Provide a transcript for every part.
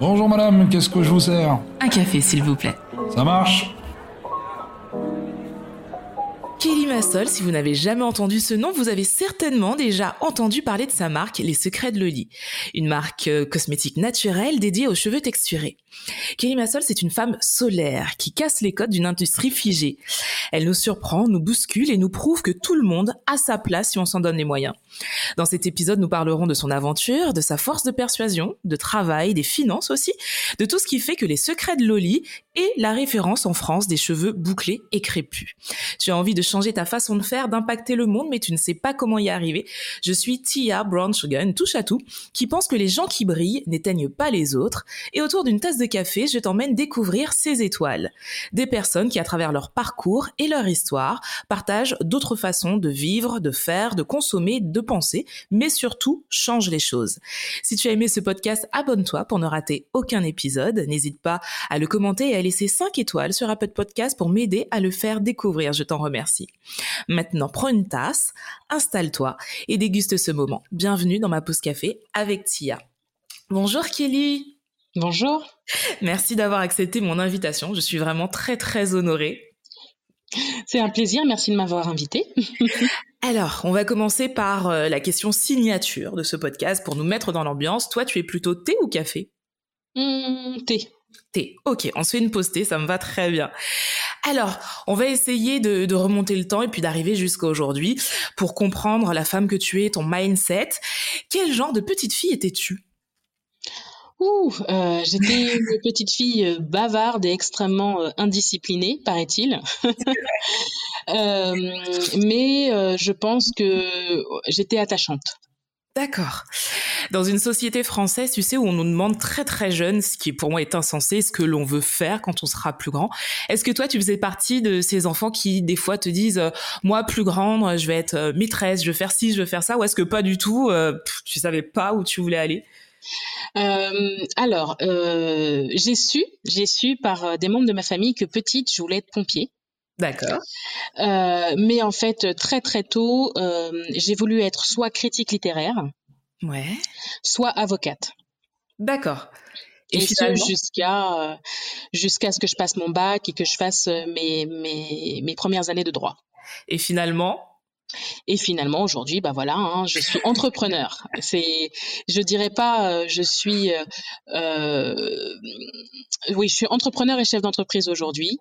Bonjour madame, qu'est-ce que je vous sers? Un café, s'il vous plaît. Ça marche? Kelly Massol, si vous n'avez jamais entendu ce nom, vous avez certainement déjà entendu parler de sa marque Les Secrets de Loli, une marque euh, cosmétique naturelle dédiée aux cheveux texturés. Kelly Massol, c'est une femme solaire qui casse les codes d'une industrie figée. Elle nous surprend, nous bouscule et nous prouve que tout le monde a sa place si on s'en donne les moyens. Dans cet épisode, nous parlerons de son aventure, de sa force de persuasion, de travail, des finances aussi, de tout ce qui fait que Les Secrets de Loli est la référence en France des cheveux bouclés et crépus. Envie de changer ta façon de faire, d'impacter le monde, mais tu ne sais pas comment y arriver. Je suis Tia Brown touche à tout, qui pense que les gens qui brillent n'éteignent pas les autres. Et autour d'une tasse de café, je t'emmène découvrir ces étoiles. Des personnes qui, à travers leur parcours et leur histoire, partagent d'autres façons de vivre, de faire, de consommer, de penser, mais surtout changent les choses. Si tu as aimé ce podcast, abonne-toi pour ne rater aucun épisode. N'hésite pas à le commenter et à laisser 5 étoiles sur Apple Podcast pour m'aider à le faire découvrir. Je t'en remercie. Maintenant, prends une tasse, installe-toi et déguste ce moment. Bienvenue dans ma pause café avec Tia. Bonjour Kelly. Bonjour. Merci d'avoir accepté mon invitation. Je suis vraiment très très honorée. C'est un plaisir, merci de m'avoir invité. Alors, on va commencer par euh, la question signature de ce podcast pour nous mettre dans l'ambiance. Toi, tu es plutôt thé ou café? Mmh, Thé. Ok, on se fait une thé, ça me va très bien. Alors, on va essayer de, remonter le temps et puis d'arriver jusqu'à aujourd'hui pour comprendre la femme que tu es, ton mindset. Quel genre de petite fille étais-tu? Ouh, euh, j'étais une petite fille euh, bavarde et extrêmement euh, indisciplinée, paraît-il. mais je pense que j'étais attachante. D'accord. Dans une société française, tu sais, où on nous demande très très jeune, ce qui pour moi est insensé, ce que l'on veut faire quand on sera plus grand. Est-ce que toi, tu faisais partie de ces enfants qui, des fois, te disent, euh, moi, plus grande, je vais être euh, maîtresse, je veux faire ci, je veux faire ça, ou est-ce que pas du tout, euh, tu savais pas où tu voulais aller? Alors, j'ai su, j'ai su par des membres de ma famille que petite, je voulais être pompier. D'accord. Euh, mais en fait, très très tôt, euh, j'ai voulu être soit critique littéraire, ouais. soit avocate. D'accord. Et, ce jusqu'à euh, jusqu'à ce que je passe mon bac et que je fasse mes, mes, mes premières années de droit. Et finalement, et finalement, aujourd'hui, bah voilà, hein, je suis entrepreneur. C'est, je dirais pas, euh, je suis, euh, euh, oui, je suis entrepreneur et chef d'entreprise aujourd'hui.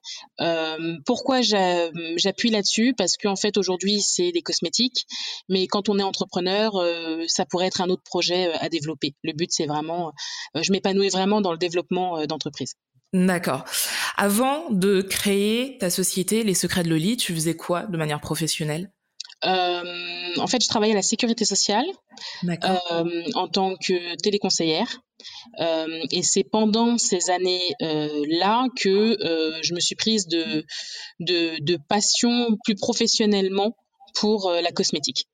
pourquoi j'appuie là-dessus? Parce qu'en fait, aujourd'hui, c'est des cosmétiques, mais quand on est entrepreneur, ça pourrait être un autre projet à développer. Le but, c'est vraiment, je m'épanouis vraiment dans le développement d'entreprise. D'accord. Avant de créer ta société, Les Secrets de Loli, tu faisais quoi de manière professionnelle? En fait, je travaillais à la sécurité sociale euh, en tant que téléconseillère. Euh, et c'est pendant ces années-là que je me suis prise de, de, de passion plus professionnellement pour la cosmétique.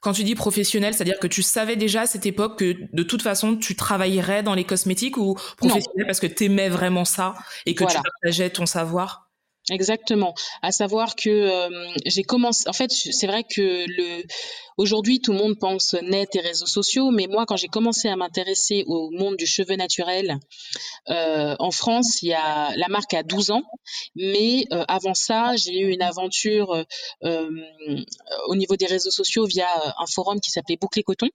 Quand tu dis professionnel, c'est-à-dire que tu savais déjà à cette époque que de toute façon tu travaillerais dans les cosmétiques ou professionnel parce que tu aimais vraiment ça et que tu partageais ton savoir? Exactement. À savoir que euh, j'ai commencé. En fait, c'est vrai que le aujourd'hui tout le monde pense net et réseaux sociaux, mais moi, quand j'ai commencé à m'intéresser au monde du cheveu naturel euh, en France, il y a la marque a 12 ans, mais euh, avant ça, j'ai eu une aventure au niveau des réseaux sociaux via un forum qui s'appelait Bouclé Coton.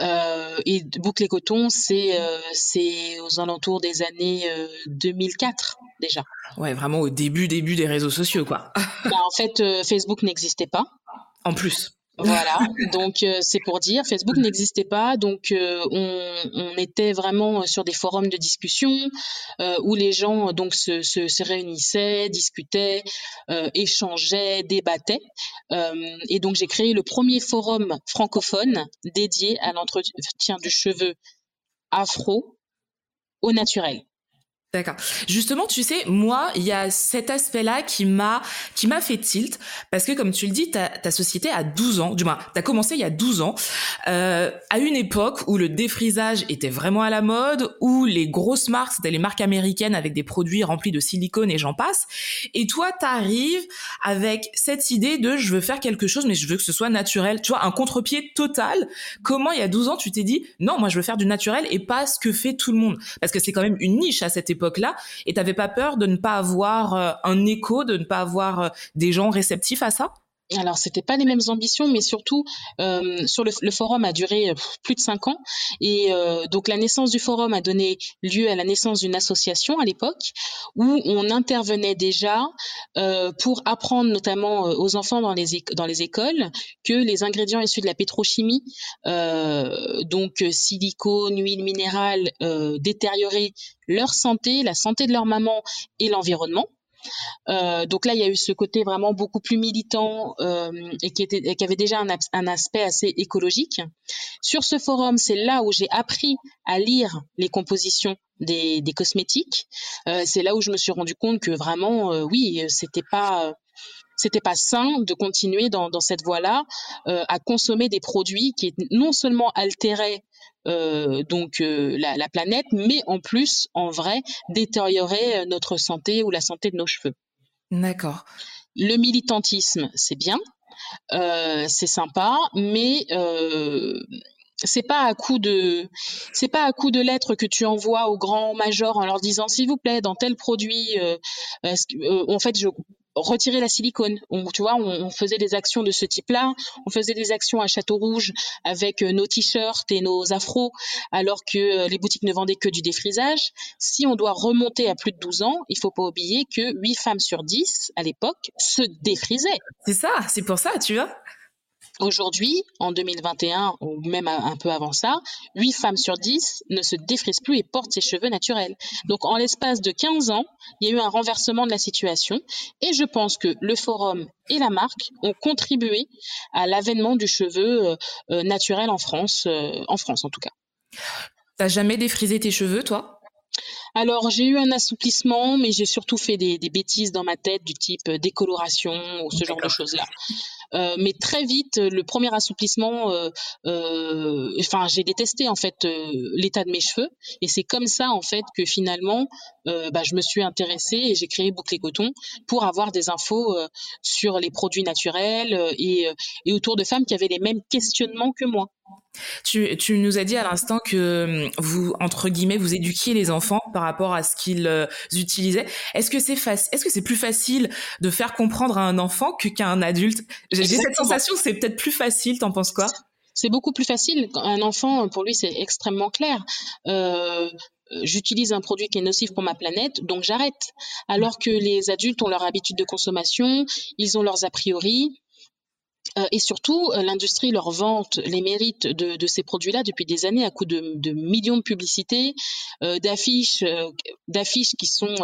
Euh, et Boucle Coton, c'est euh, aux alentours des années 2004 euh, déjà. Ouais, vraiment au début début des réseaux sociaux quoi. Bah, en fait, Facebook n'existait pas. En plus. Voilà, donc euh, c'est pour dire, Facebook n'existait pas, donc euh, on, on, était vraiment sur des forums de discussion euh, où les gens donc se, se, se réunissaient, discutaient, échangeaient, débattaient. et donc j'ai créé le premier forum francophone dédié à l'entretien du cheveu afro au naturel. D'accord. Justement, tu sais, moi, il y a cet aspect-là qui m'a qui m'a fait tilt parce que comme tu le dis, ta, société a 12 ans, du moins, tu commencé il y a 12 ans, euh, à une époque où le défrisage était vraiment à la mode, où les grosses marques, c'était les marques américaines avec des produits remplis de silicone et j'en passe. Et toi, tu arrives avec cette idée de je veux faire quelque chose mais je veux que ce soit naturel. Tu vois, un contre-pied total. Comment il y a 12 ans, tu t'es dit non, moi je veux faire du naturel et pas ce que fait tout le monde parce que c'est quand même une niche à cette époque Et t'avais pas peur de ne pas avoir euh, un écho, de ne pas avoir euh, des gens réceptifs à ça? Alors, c'était pas les mêmes ambitions, mais surtout, euh, sur le, forum a duré plus de cinq ans, et euh, donc la naissance du forum a donné lieu à la naissance d'une association à l'époque où on intervenait déjà euh, pour apprendre notamment aux enfants dans les dans les écoles que les ingrédients issus de la pétrochimie, donc silicone, huile minérale, détérioraient leur santé, la santé de leur maman et l'environnement. Euh, donc là, il y a eu ce côté vraiment beaucoup plus militant euh, et, qui était, qui avait déjà un, aspect assez écologique. Sur ce forum, c'est là où j'ai appris à lire les compositions des, des cosmétiques. Euh, c'est là où je me suis rendu compte que vraiment, euh, oui, c'était pas c'était pas sain de continuer dans, dans cette voie-là euh, à consommer des produits qui non seulement altéraient donc euh, la, la, planète, mais en plus, en vrai, détériorer euh, notre santé ou la santé de nos cheveux. D'accord. Le militantisme, c'est bien, euh, c'est sympa, mais c'est pas à coup de c'est pas à coup de lettres que tu envoies aux grands majors en leur disant s'il vous plaît dans tel produit euh, euh, en fait je retirer la silicone. On, tu vois, on, faisait des actions de ce type-là. On faisait des actions à Château Rouge avec euh, nos t-shirts et nos afros, alors que euh, les boutiques ne vendaient que du défrisage. Si on doit remonter à plus de 12 ans, il faut pas oublier que 8 femmes sur 10 à l'époque se défrisaient. C'est ça, c'est pour ça, tu vois. Aujourd'hui, en 2021 ou même un peu avant ça, 8 femmes sur 10 ne se défrisent plus et portent ses cheveux naturels. Donc en l'espace de 15 ans, il y a eu un renversement de la situation et je pense que le forum et la marque ont contribué à l'avènement du cheveu euh, euh, naturel en France, euh, en France en tout cas. T'as jamais défrisé tes cheveux, toi? Alors, j'ai eu un assouplissement, mais j'ai surtout fait des, des, bêtises dans ma tête du type décoloration ou ce genre de choses-là. Euh, mais très vite, le premier assouplissement, euh, euh, enfin, j'ai détesté en fait l'état de mes cheveux, et c'est comme ça en fait que finalement, bah, je me suis intéressée et j'ai créé Boucle Coton pour avoir des infos sur les produits naturels et, et autour de femmes qui avaient les mêmes questionnements que moi. Tu, tu, nous as dit à l'instant que vous, entre guillemets, vous éduquiez les enfants par rapport à ce qu'ils utilisaient. Est-ce que c'est facile, est-ce que c'est plus facile de faire comprendre à un enfant que qu'à un adulte? J'ai cette sensation que c'est peut-être plus facile, t'en penses quoi? C'est beaucoup plus facile. Un enfant, pour lui, c'est extrêmement clair. Euh, j'utilise un produit qui est nocif pour ma planète, donc j'arrête. Alors que les adultes ont leur habitude de consommation, ils ont leurs a priori. Euh, et surtout, euh, l'industrie leur vante les mérites de, ces produits-là depuis des années à coup de, de millions de publicités, euh, d'affiches, d'affiches qui sont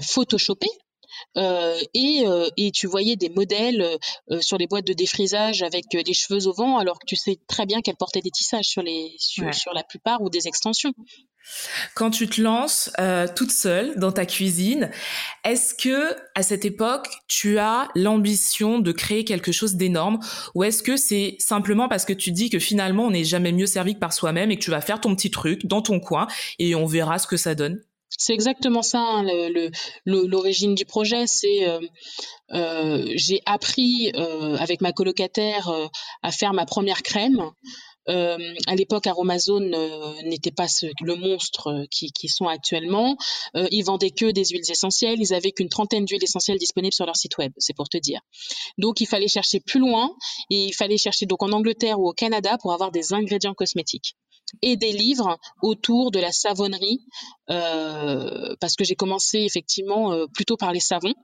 photoshopées et, euh, et, tu voyais des modèles euh, sur les boîtes de défrisage avec des cheveux au vent, alors que tu sais très bien qu'elles portaient des tissages sur, les, sur, ouais. sur la plupart ou des extensions. Quand tu te lances euh, toute seule dans ta cuisine, est-ce que à cette époque tu as l'ambition de créer quelque chose d'énorme ou est-ce que c'est simplement parce que tu dis que finalement on n'est jamais mieux servi que par soi-même et que tu vas faire ton petit truc dans ton coin et on verra ce que ça donne? C'est exactement ça, hein, l'origine du projet. C'est euh, euh, j'ai appris euh, avec ma colocataire euh, à faire ma première crème. Euh, à l'époque, Aromazone n'était pas ce, le monstre qui, qui sont actuellement. ils vendaient que des huiles essentielles. Ils avaient qu'une trentaine d'huiles essentielles disponibles sur leur site web. C'est pour te dire. Donc, il fallait chercher plus loin et il fallait chercher donc en Angleterre ou au Canada pour avoir des ingrédients cosmétiques et des livres autour de la savonnerie, euh, parce que j'ai commencé effectivement euh, plutôt par les savons,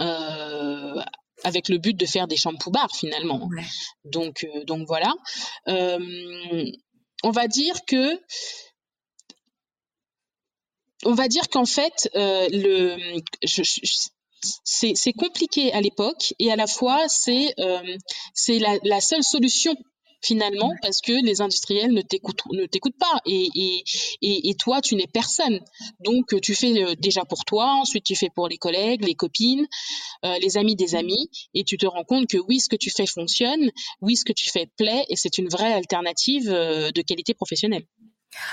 euh, avec le but de faire des shampoos bars finalement. Ouais. Donc, euh, donc voilà. Euh, on va dire que on va dire qu'en fait, le, je, je, c'est compliqué à l'époque et à la fois c'est la, la, seule solution finalement parce que les industriels ne t'écoutent ne t'écoutent pas. Et, et, et, toi tu n'es personne. Donc tu fais euh, déjà pour toi ensuite tu fais pour les collègues les copines euh, les amis des amis et tu te rends compte que oui ce que tu fais fonctionne oui ce que tu fais plaît et c'est une vraie alternative euh, de qualité professionnelle.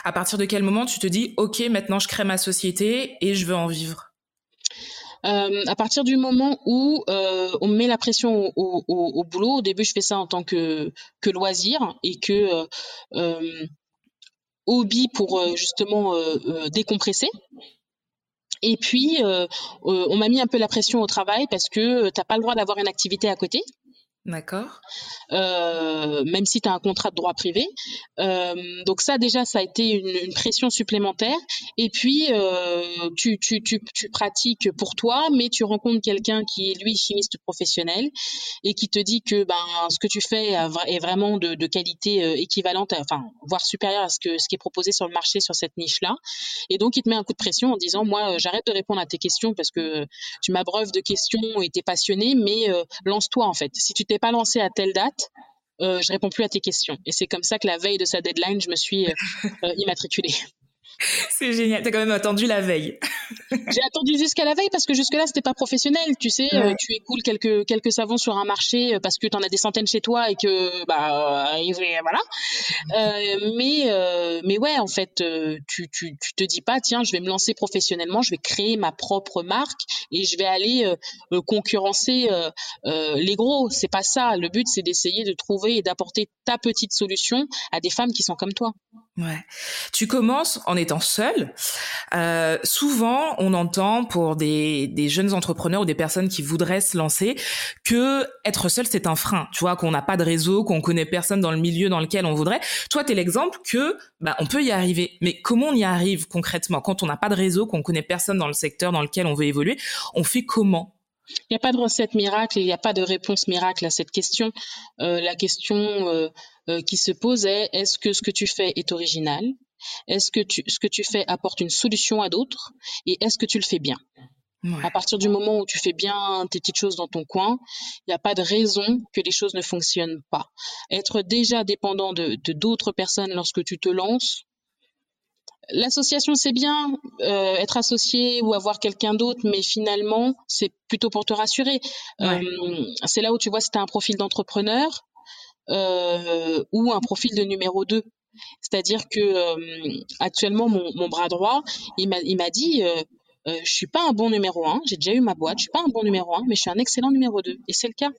À partir de quel moment tu te dis ok maintenant je crée ma société et je veux en vivre? Euh, à partir du moment où euh, on met la pression au, au, au, boulot, au début je fais ça en tant que, que loisir et que euh, euh hobby pour euh, justement décompresser. Et puis, on m'a mis un peu la pression au travail parce que tu n'as pas le droit d'avoir une activité à côté. D'accord. Euh, même si tu as un contrat de droit privé. Euh, donc ça déjà, ça a été une, pression supplémentaire. Et puis, euh, tu, tu, tu, tu, pratiques pour toi, mais tu rencontres quelqu'un qui est lui chimiste professionnel et qui te dit que ben, ce que tu fais est vraiment de, qualité équivalente, enfin, voire supérieure à ce, que, ce qui est proposé sur le marché sur cette niche-là. Et donc, il te met un coup de pression en disant, moi, j'arrête de répondre à tes questions parce que tu m'abreuves de questions et tu es passionné, mais lance-toi en fait. Si tu pas lancé à telle date, euh, je réponds plus à tes questions. Et c'est comme ça que la veille de sa deadline, je me suis euh, euh, immatriculée. C'est génial. T'as quand même attendu la veille. J'ai attendu jusqu'à la veille parce que jusque-là, c'était pas professionnel. Tu sais, euh, tu écoules quelques, quelques savons sur un marché euh, parce que tu en as des centaines chez toi et que, bah, voilà. Euh, mais, euh, mais ouais, en fait, tu, tu, tu te dis pas, tiens, je vais me lancer professionnellement, je vais créer ma propre marque et je vais aller concurrencer les gros. C'est pas ça. Le but, c'est d'essayer de trouver et d'apporter ta petite solution à des femmes qui sont comme toi. Ouais. Tu commences en étant seul. Euh, souvent, on entend pour des, jeunes entrepreneurs ou des personnes qui voudraient se lancer que être seul, c'est un frein. Tu vois, qu'on n'a pas de réseau, qu'on connaît personne dans le milieu dans lequel on voudrait. Toi, tu es l'exemple que bah, on peut y arriver. Mais comment on y arrive concrètement? Quand on n'a pas de réseau, qu'on connaît personne dans le secteur dans lequel on veut évoluer On fait comment? Il n'y a pas de recette miracle, il n'y a pas de réponse miracle à cette question. Euh, la question euh, qui se pose est est-ce que ce que tu fais est original? Est-ce que tu, ce que tu fais apporte une solution à d'autres Et est-ce que tu le fais bien? À partir du moment où tu fais bien tes petites choses dans ton coin, il n'y a pas de raison que les choses ne fonctionnent pas. Être déjà dépendant de d'autres personnes lorsque tu te lances, L'association, c'est bien, euh, être associé ou avoir quelqu'un d'autre, mais finalement, c'est plutôt pour te rassurer. Euh, c'est là où tu vois si tu as un profil d'entrepreneur euh, ou un profil de numéro 2. C'est-à-dire que euh, actuellement, mon, mon, bras droit, il m'a dit, euh, euh, je suis pas un bon numéro 1, j'ai déjà eu ma boîte, je suis pas un bon numéro 1, mais je suis un excellent numéro 2. Et c'est le cas.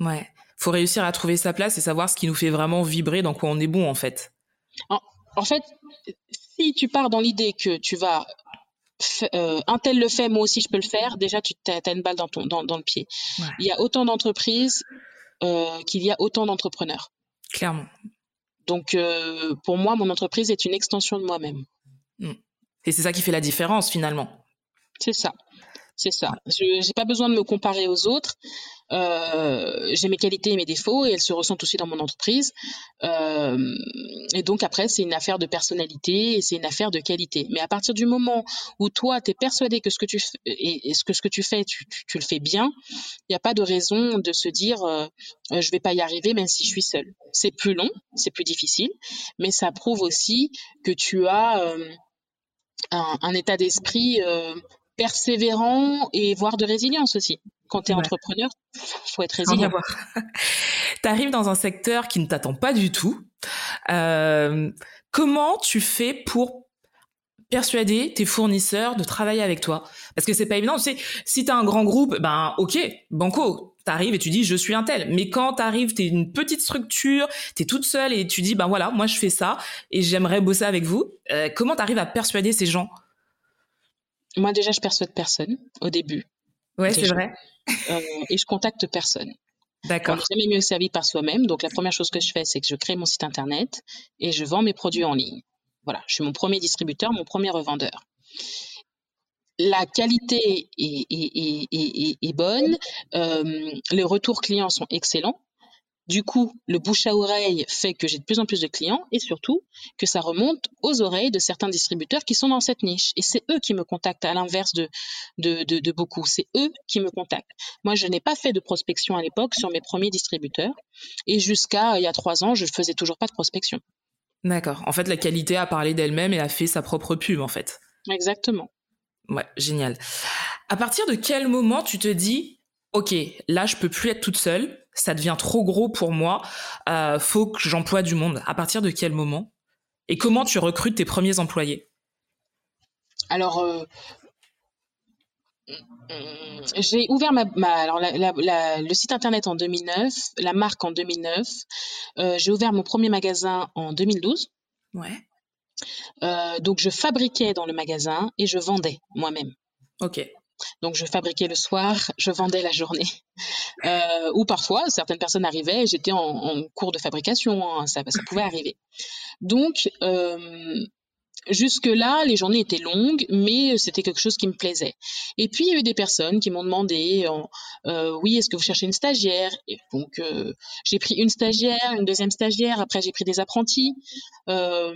Ouais, faut réussir à trouver sa place et savoir ce qui nous fait vraiment vibrer, dans quoi on est bon en fait. En, en fait, si tu pars dans l'idée que tu vas euh, un tel le fait, moi aussi je peux le faire, déjà tu as, une balle dans, ton, dans, dans le pied. Ouais. Il y a autant d'entreprises euh, qu'il y a autant d'entrepreneurs. Clairement. Donc euh, pour moi, mon entreprise est une extension de moi-même. Mm. Et c'est ça qui fait la différence finalement. C'est ça. C'est ça. Je n'ai pas besoin de me comparer aux autres. Euh, j'ai mes qualités et mes défauts et elles se ressentent aussi dans mon entreprise. Euh, et donc après, c'est une affaire de personnalité et c'est une affaire de qualité. Mais à partir du moment où toi, tu es persuadé que ce que tu fais, et, ce que ce que tu fais, tu, le fais bien, il n'y a pas de raison de se dire euh, euh, je vais pas y arriver même si je suis seule. C'est plus long, c'est plus difficile, mais ça prouve aussi que tu as euh, un, état d'esprit persévérant et voire de résilience aussi. Quand tu es ouais. entrepreneur, faut être résilient. tu arrives dans un secteur qui ne t'attend pas du tout. Euh, comment tu fais pour persuader tes fournisseurs de travailler avec toi? Parce que c'est pas évident. Tu sais, si tu as un grand groupe, ben ok, banco, t'arrives et tu dis je suis un tel. Mais quand t'arrives, t'es une petite structure, t'es toute seule et tu dis ben voilà, moi je fais ça et j'aimerais bosser avec vous. Euh, comment t'arrives à persuader ces gens? Moi, déjà, je persuade personne au début. Ouais, c'est vrai. Euh, et je contacte personne. D'accord. On n'est jamais mieux servi par soi-même. Donc, la première chose que je fais, c'est que je crée mon site internet et je vends mes produits en ligne. Voilà, je suis mon premier distributeur, mon premier revendeur. La qualité est, est, est, est bonne, euh, les retours clients sont excellents, Du coup, le bouche à oreille fait que j'ai de plus en plus de clients et surtout que ça remonte aux oreilles de certains distributeurs qui sont dans cette niche. Et c'est eux qui me contactent à l'inverse de, de, de, beaucoup. C'est eux qui me contactent. Moi, je n'ai pas fait de prospection à l'époque sur mes premiers distributeurs et jusqu'à il y a trois ans, je ne faisais toujours pas de prospection. D'accord. En fait, la qualité a parlé d'elle-même et a fait sa propre pub, en fait. Exactement. Ouais, génial. À partir de quel moment tu te dis, ok, là, je peux plus être toute seule, ça devient trop gros pour moi, euh, faut que j'emploie du monde. À partir de quel moment? Et comment tu recrutes tes premiers employés? Alors, euh, j'ai ouvert ma, alors le site internet en 2009, la marque en 2009. Euh, j'ai ouvert mon premier magasin en 2012. Ouais. Donc je fabriquais dans le magasin et je vendais moi-même. Ok. Donc je fabriquais le soir, je vendais la journée. Euh, ou parfois, certaines personnes arrivaient j'étais en, cours de fabrication, hein, ça, ça, pouvait arriver. Donc euh, Jusque-là, les journées étaient longues, mais c'était quelque chose qui me plaisait. Et puis, il y a eu des personnes qui m'ont demandé, euh, oui, est-ce que vous cherchez une stagiaire? Et Donc, euh, j'ai pris une stagiaire, une deuxième stagiaire, après j'ai pris des apprentis. Euh,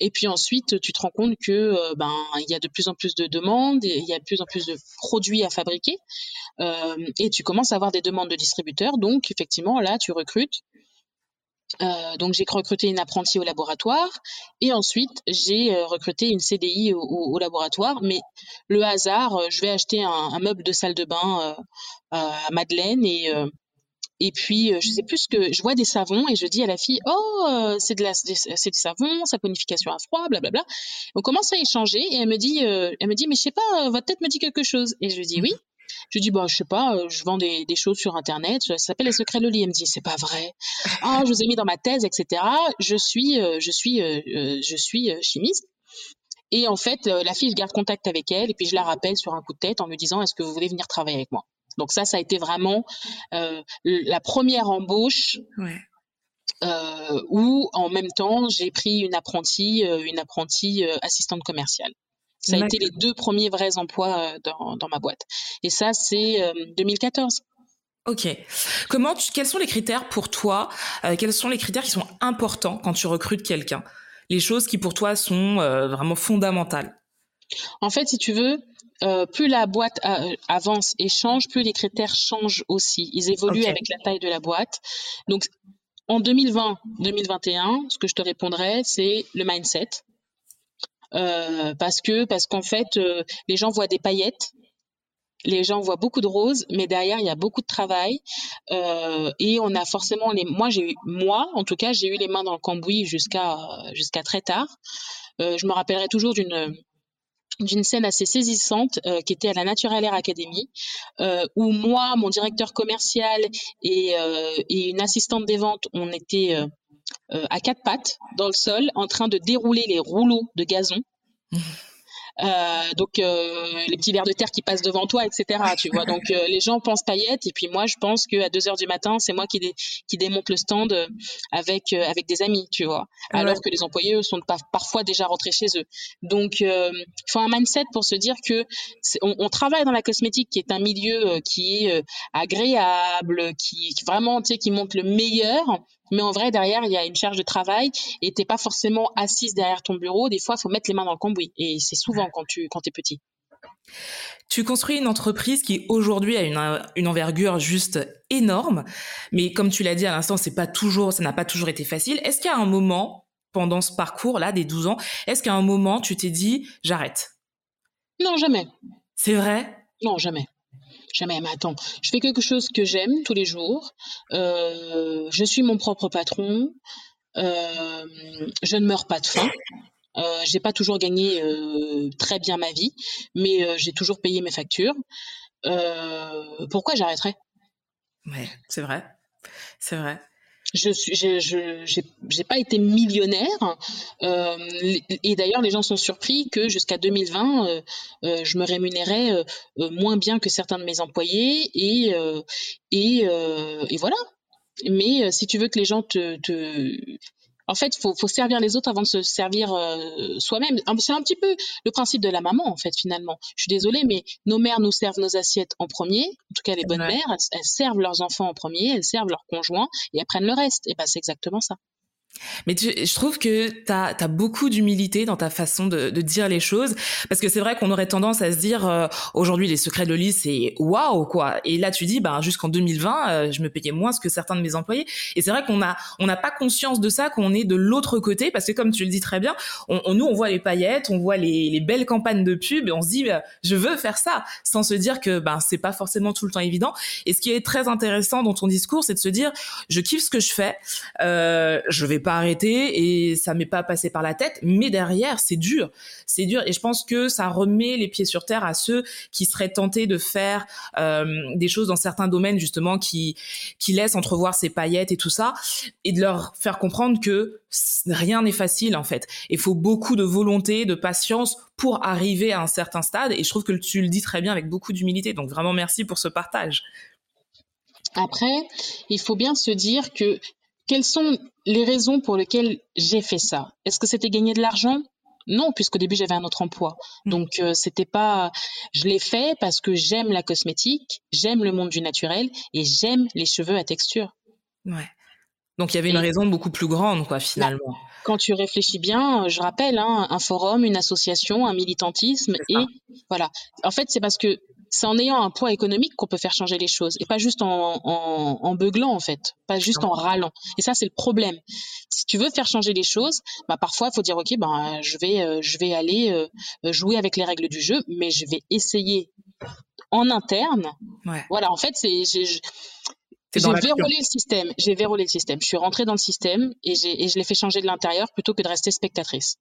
et puis ensuite, tu te rends compte que euh, ben il y a de plus en plus de demandes, il y a de plus en plus de produits à fabriquer, euh, et tu commences à avoir des demandes de distributeurs. Donc, effectivement, là, tu recrutes. Euh, donc j'ai recruté une apprentie au laboratoire et ensuite j'ai euh, recruté une CDI au, laboratoire. Mais le hasard, euh, je vais acheter un, meuble de salle de bain à Madeleine et et puis je sais plus que je vois des savons et je dis à la fille oh c'est de la c'est du savon saponification à froid blablabla. On commence à échanger et elle me dit elle me dit mais je sais pas votre tête me dit quelque chose et je dis oui je lui dis, bah, je sais pas, euh, je vends des, des choses sur Internet, ça s'appelle Les Secrets de lit. Elle me dit, c'est pas vrai. Ah, je vous ai mis dans ma thèse, etc. Je suis, euh, je suis, euh, je suis chimiste. Et en fait, la fille, je garde contact avec elle et puis je la rappelle sur un coup de tête en me disant, est-ce que vous voulez venir travailler avec moi? Donc ça, ça a été vraiment la première embauche. Ouais. Où en même temps j'ai pris une apprentie, une apprentie assistante commerciale. Ça a été les deux premiers vrais emplois euh, dans, dans ma boîte. Et ça, c'est 2014. Euh, ok. Comment tu, quels sont les critères pour toi euh, Quels sont les critères qui sont importants quand tu recrutes quelqu'un? Les choses qui pour toi sont vraiment fondamentales En fait, si tu veux, euh, plus la boîte avance et change, plus les critères changent aussi. Ils évoluent avec la taille de la boîte. Donc, en 2020-2021, ce que je te répondrais, c'est le mindset. Euh, parce que parce qu'en fait euh, les gens voient des paillettes les gens voient beaucoup de roses, mais derrière il y a beaucoup de travail euh, et on a forcément les. Moi j'ai moi en tout cas j'ai eu les mains dans le cambouis jusqu'à jusqu'à très tard. Euh, je me rappellerai toujours d'une d'une scène assez saisissante euh, qui était à la Natural Air Academy, euh, où moi, mon directeur commercial et, et une assistante des ventes, on était euh, à quatre pattes dans le sol en train de dérouler les rouleaux de gazon. Euh, donc euh, les petits vers de terre qui passent devant toi, etc. Tu vois. Donc euh, les gens pensent paillettes et puis moi je pense que à 2 heures du matin c'est moi qui, qui démonte le stand avec avec des amis, tu vois. Alors que les employés eux sont parfois déjà rentrés chez eux. Donc il faut un mindset pour se dire que on, on, travaille dans la cosmétique qui est un milieu qui est agréable, qui, qui vraiment tu sais qui montre le meilleur mais en vrai, derrière, il y a une charge de travail et t'es pas forcément assise derrière ton bureau. Des fois, il faut mettre les mains dans le cambouis. Et c'est souvent quand tu quand es petit. Tu construis une entreprise qui aujourd'hui a une, une, envergure juste énorme, mais comme tu l'as dit à l'instant, c'est pas toujours, ça n'a pas toujours été facile. Est-ce qu'il y a un moment pendant ce parcours-là des 12 ans, est-ce qu'à un moment tu t'es dit j'arrête? Non, jamais. C'est vrai? Non, jamais. Jamais, mais attends, je fais quelque chose que j'aime tous les jours. Euh, je suis mon propre patron. Euh, je ne meurs pas de faim. Euh, j'ai pas toujours gagné euh, très bien ma vie, mais j'ai toujours payé mes factures. Pourquoi j'arrêterais? Ouais, c'est vrai, c'est vrai je suis, je, j'ai pas été millionnaire. Euh, et d'ailleurs, les gens sont surpris que jusqu'à 2020, euh, euh, je me rémunérais euh, moins bien que certains de mes employés. Et, et, et voilà. Mais si tu veux que les gens te, te En fait, faut, faut servir les autres avant de se servir euh, soi-même. C'est un petit peu le principe de la maman, en fait, finalement. Je suis désolée, mais nos mères nous servent nos assiettes en premier. En tout cas, les bonnes mères, elles, servent leurs enfants en premier, elles servent leurs conjoints et elles prennent le reste. Et ben, c'est exactement ça. Mais je trouve que tu as, beaucoup d'humilité dans ta façon de, dire les choses, parce que c'est vrai qu'on aurait tendance à se dire, euh, aujourd'hui, les secrets de Loli, c'est waouh, quoi. Et là, tu dis, ben, jusqu'en 2020, euh, je me payais moins que certains de mes employés. Et c'est vrai qu'on a on n'a pas conscience de ça, qu'on est de l'autre côté, parce que comme tu le dis très bien, on, nous, on voit les paillettes, on voit les, belles campagnes de pub, et on se dit, ben, je veux faire ça, sans se dire que ben, c'est pas forcément tout le temps évident. Et ce qui est très intéressant dans ton discours, c'est de se dire, je kiffe ce que je fais, euh, je vais pas arrêter et ça m'est pas passé par la tête, mais derrière c'est dur, c'est dur et je pense que ça remet les pieds sur terre à ceux qui seraient tentés de faire euh, des choses dans certains domaines justement qui qui laissent entrevoir ces paillettes et tout ça et de leur faire comprendre que rien n'est facile en fait. Il faut beaucoup de volonté, de patience pour arriver à un certain stade et je trouve que tu le dis très bien avec beaucoup d'humilité. Donc vraiment merci pour ce partage. Après, il faut bien se dire que quelles sont les raisons pour lesquelles j'ai fait ça Est-ce que c'était gagner de l'argent? Non, puisqu'au début j'avais un autre emploi. Mm. Donc euh, c'était pas. Je l'ai fait parce que j'aime la cosmétique, j'aime le monde du naturel et j'aime les cheveux à texture. Ouais. Donc il y avait une raison beaucoup plus grande, quoi, finalement. Bah, quand tu réfléchis bien, je rappelle, hein, un forum, une association, un militantisme, et voilà. En fait, c'est parce que c'est en ayant un poids économique qu'on peut faire changer les choses et pas juste en, en, en beuglant en fait, pas juste en râlant. Et ça c'est le problème. Si tu veux faire changer les choses, bah parfois il faut dire ok ben je vais euh, je vais aller euh, jouer avec les règles du jeu, mais je vais essayer en interne. Ouais. Voilà en fait c'est j'ai verrouillé le système. J'ai verrouillé le système. Je suis rentrée dans le système et, et je l'ai fait changer de l'intérieur plutôt que de rester spectatrice.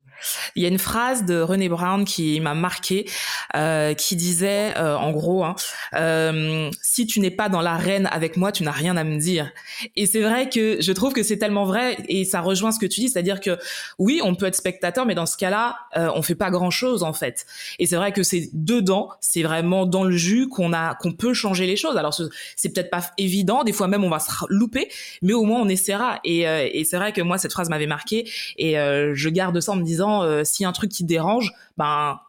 Il y a une phrase de René Brown qui m'a marqué, euh, qui disait, euh, en gros, hein, euh, si tu n'es pas dans l'arène avec moi, tu n'as rien à me dire. Et c'est vrai que je trouve que c'est tellement vrai et ça rejoint ce que tu dis, c'est-à-dire que oui, on peut être spectateur, mais dans ce cas-là, on fait pas grand-chose en fait. Et c'est vrai que c'est dedans, c'est vraiment dans le jus qu'on a, qu'on peut changer les choses. Alors c'est peut-être pas évident. Des fois même on va se louper, mais au moins on essaiera. Et, euh, et c'est vrai que moi cette phrase m'avait marqué et euh, je garde ça en me disant euh, si un truc qui te dérange, ben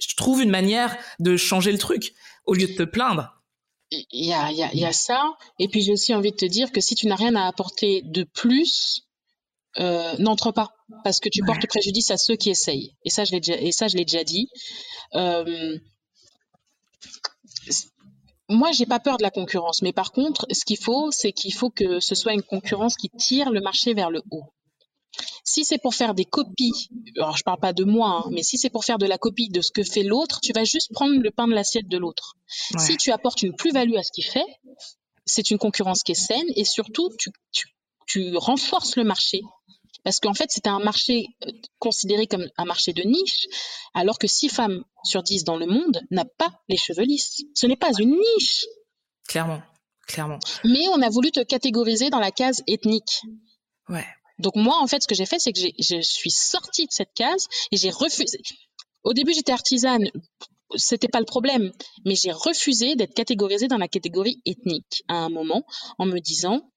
je trouve une manière de changer le truc au lieu de te plaindre. Il y a, y, a, y a ça. Et puis j'ai aussi envie de te dire que si tu n'as rien à apporter de plus, n'entre pas parce que tu portes préjudice à ceux qui essayent. Et ça, je l'ai déjà, et ça, je l'ai déjà dit. Moi, j'ai pas peur de la concurrence, mais par contre, ce qu'il faut, c'est qu'il faut que ce soit une concurrence qui tire le marché vers le haut. Si c'est pour faire des copies, alors je parle pas de moi, hein, mais si c'est pour faire de la copie de ce que fait l'autre, tu vas juste prendre le pain de l'assiette de l'autre. Si tu apportes une plus-value à ce qu'il fait, c'est une concurrence qui est saine et surtout tu, tu, tu renforces le marché parce qu'en fait, c'était un marché euh, considéré comme un marché de niche, alors que 6 femmes sur 10 dans le monde n'a pas les cheveux lisses. Ce n'est pas une niche. Clairement, clairement. Mais on a voulu te catégoriser dans la case ethnique. Ouais. Donc moi, en fait, ce que j'ai fait, c'est que je suis sortie de cette case et j'ai refusé. Au début, j'étais artisane, c'était pas le problème, mais j'ai refusé d'être catégorisée dans la catégorie ethnique à un moment en me disant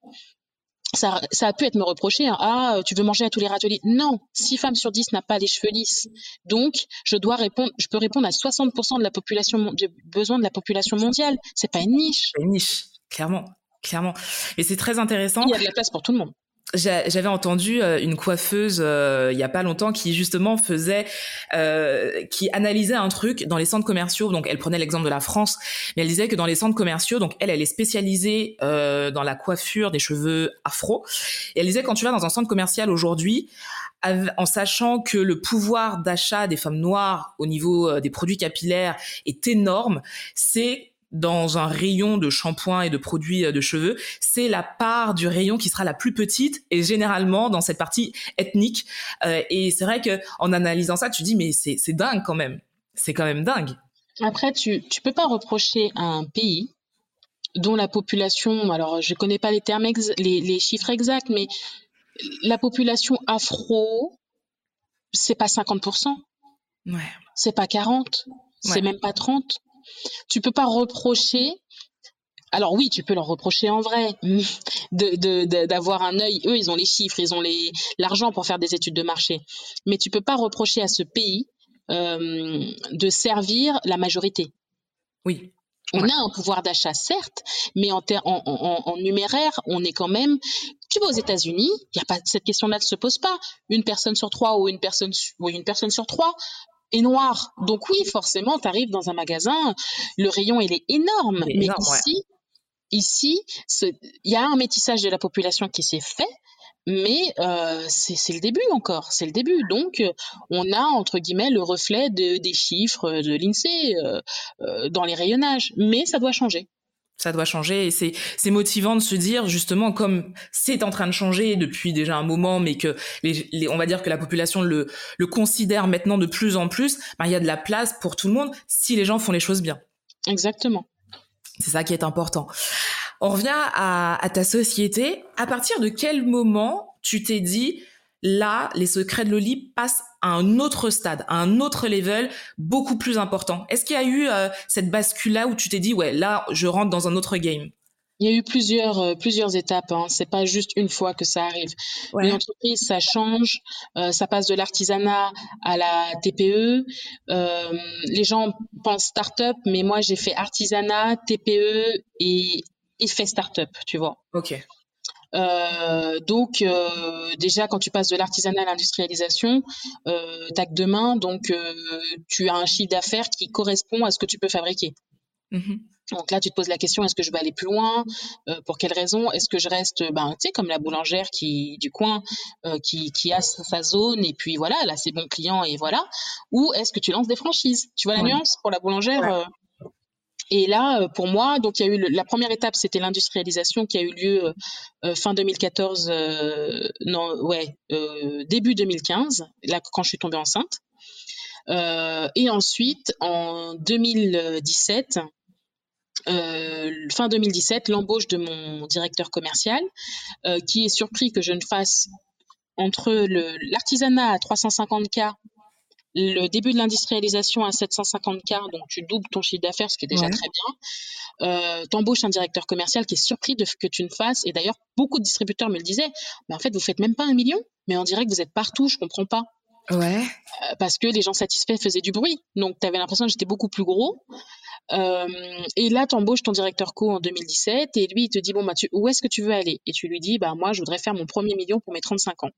ça, ça, a pu être me reproché. Hein. ah, tu veux manger à tous les râteliers Non, 6 femmes sur 10 n'a pas les cheveux lisses. Donc, je dois répondre, je peux répondre à 60% de la population, des besoins de la population mondiale. C'est pas une niche. Une niche, clairement, clairement. Et c'est très intéressant. Il y a de la place pour tout le monde j'avais entendu euh, une coiffeuse euh, il y a pas longtemps qui justement faisait euh, qui analysait un truc dans les centres commerciaux. Donc elle prenait l'exemple de la France mais elle disait que dans les centres commerciaux donc elle elle est spécialisée dans la coiffure des cheveux afro. Et elle disait quand tu vas dans un centre commercial aujourd'hui en sachant que le pouvoir d'achat des femmes noires au niveau des produits capillaires est énorme, c'est dans un rayon de shampoing et de produits euh, de cheveux, c'est la part du rayon qui sera la plus petite et généralement dans cette partie ethnique. Euh, et c'est vrai que en analysant ça, tu dis mais c'est c'est dingue quand même. C'est quand même dingue. Après, tu tu peux pas reprocher à un pays dont la population, alors je connais pas les termes les, les chiffres exacts, mais la population afro, c'est pas 50%. Ouais. C'est pas 40%, c'est même pas 30 tu peux pas reprocher alors oui, tu peux leur reprocher en vrai d'avoir un œil. Eux, ils ont les chiffres, ils ont l'argent pour faire des études de marché. Mais tu peux pas reprocher à ce pays euh, de servir la majorité. Oui. On a un pouvoir d'achat, certes, mais en, en, numéraire, on est quand même. Tu vas aux États-Unis, il y a pas cette question-là ne se pose pas. Une personne sur trois ou une personne ou une personne sur trois est noire. Donc oui, forcément, tu arrives dans un magasin, le rayon il est énorme. mais ici, ici, il y a un métissage de la population qui s'est fait, mais euh, c'est le début encore, c'est le début. Donc, euh, on a entre guillemets le reflet de, des chiffres de l'INSEE euh, dans les rayonnages, mais ça doit changer. Ça doit changer et c'est motivant de se dire justement comme c'est en train de changer depuis déjà un moment, mais que les, on va dire que la population le, le considère maintenant de plus en plus. Ben, il y a de la place pour tout le monde si les gens font les choses bien. Exactement. C'est ça qui est important. On revient à, ta société. À partir de quel moment tu t'es dit, là, les secrets de Loli passent à un autre stade, à un autre level, beaucoup plus important Est-ce qu'il y a eu euh, cette bascule-là où tu t'es dit, ouais, là, je rentre dans un autre game? Il y a eu plusieurs, euh, plusieurs étapes. Hein. C'est pas juste une fois que ça arrive. Ouais. entreprise, ça change. Euh, ça passe de l'artisanat à la TPE. les gens pensent start-up, mais moi, j'ai fait artisanat, TPE et fait start-up, tu vois. Ok. Euh, donc euh, déjà quand tu passes de l'artisanat à l'industrialisation, euh, t'as que deux mains, donc euh, tu as un chiffre d'affaires qui correspond à ce que tu peux fabriquer. Mm-hmm. Donc là, tu te poses la question est-ce que je vais aller plus loin? Euh, Pour quelles raisons Est-ce que je reste, ben, tu sais, comme la boulangère qui du coin, euh, qui, qui a sa zone et puis voilà, là c'est bon client et voilà. Ou est-ce que tu lances des franchises? Tu vois la nuance pour la boulangère et là, euh, pour moi, donc il y a eu la première étape, c'était l'industrialisation qui a eu lieu euh, euh, fin 2014, non, ouais, début 2015, là quand je suis tombée enceinte. et ensuite, en 2017, fin 2017, l'embauche de mon directeur commercial, qui est surpris que je ne fasse entre l'artisanat à 350K le début de l'industrialisation à 750K, donc tu doubles ton chiffre d'affaires, ce qui est déjà très bien. Euh, t'embauches un directeur commercial qui est surpris de que tu ne fasses. Et d'ailleurs, beaucoup de distributeurs me le disaient. Mais en fait, vous faites même pas un million, mais on dirait que vous êtes partout. Je comprends pas. Ouais. Euh, parce que les gens satisfaits faisaient du bruit. Donc, tu avais l'impression que j'étais beaucoup plus gros. Euh, et là, tu embauches ton directeur co en 2017 et lui, il te dit, bon, bah, où est-ce que tu veux aller? Et tu lui dis, bah, moi, je voudrais faire mon premier million pour mes 35 ans.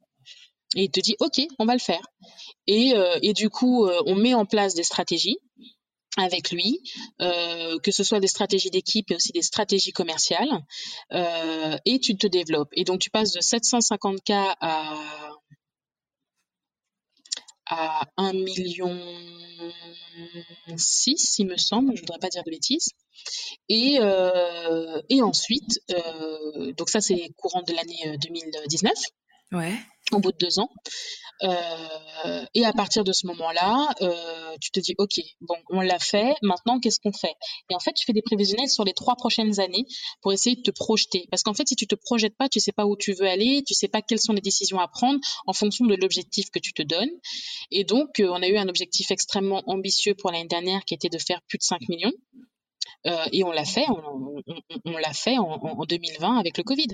Et il te dit, OK, on va le faire. Et, euh, et du coup, euh, on met en place des stratégies avec lui, euh, que ce soit des stratégies d'équipe et aussi des stratégies commerciales, et tu te développes. Et donc tu passes de 750K à, à 1 million 6, il me semble, je voudrais pas dire de bêtises. Et, et ensuite, donc ça c'est courant de l'année 2019. Au bout de deux ans. Euh, et à partir de ce moment-là, euh, tu te dis, OK, bon, on l'a fait, maintenant, qu'est-ce qu'on fait? Et en fait, tu fais des prévisionnels sur les trois prochaines années pour essayer de te projeter. Parce qu'en fait, si tu te projettes pas, tu sais pas où tu veux aller, tu sais pas quelles sont les décisions à prendre en fonction de l'objectif que tu te donnes. Et donc, euh, on a eu un objectif extrêmement ambitieux pour l'année dernière qui était de faire plus de 5 millions. Et on l'a fait, on, l'a fait en 2020 avec le Covid.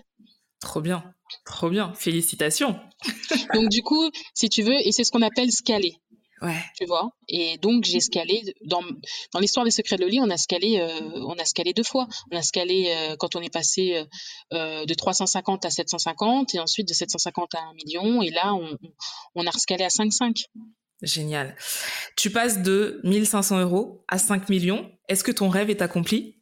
Trop bien, trop bien, félicitations. donc du coup, si tu veux, et c'est ce qu'on appelle scaler. Ouais. Tu vois Et donc j'ai scalé dans dans l'histoire des secrets de Loli, on a scalé euh, on a scalé deux fois. On a scalé euh, quand on est passé euh, de 350 à 750 et ensuite de 750 à 1 million et là on on a rescalé à 5,5. Génial. Tu passes de 1500 euros à 5 millions. Est-ce que ton rêve est accompli?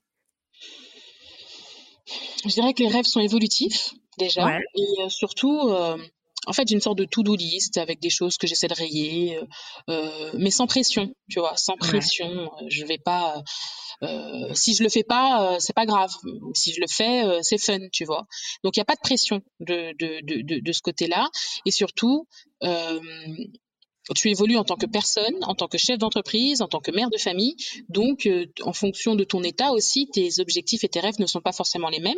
Je dirais que les rêves sont évolutifs déjà. Et euh, surtout, euh, en fait, j'ai une sorte de to-do list avec des choses que j'essaie de rayer, euh, mais sans pression, tu vois, sans pression. Je vais pas. si je le fais pas, c'est pas grave. Si je le fais, c'est fun, tu vois. Donc il y a pas de pression de de de de, de ce côté-là. Et surtout, tu évolues en tant que personne, en tant que chef d'entreprise, en tant que mère de famille. Donc, en fonction de ton état aussi, tes objectifs et tes rêves ne sont pas forcément les mêmes.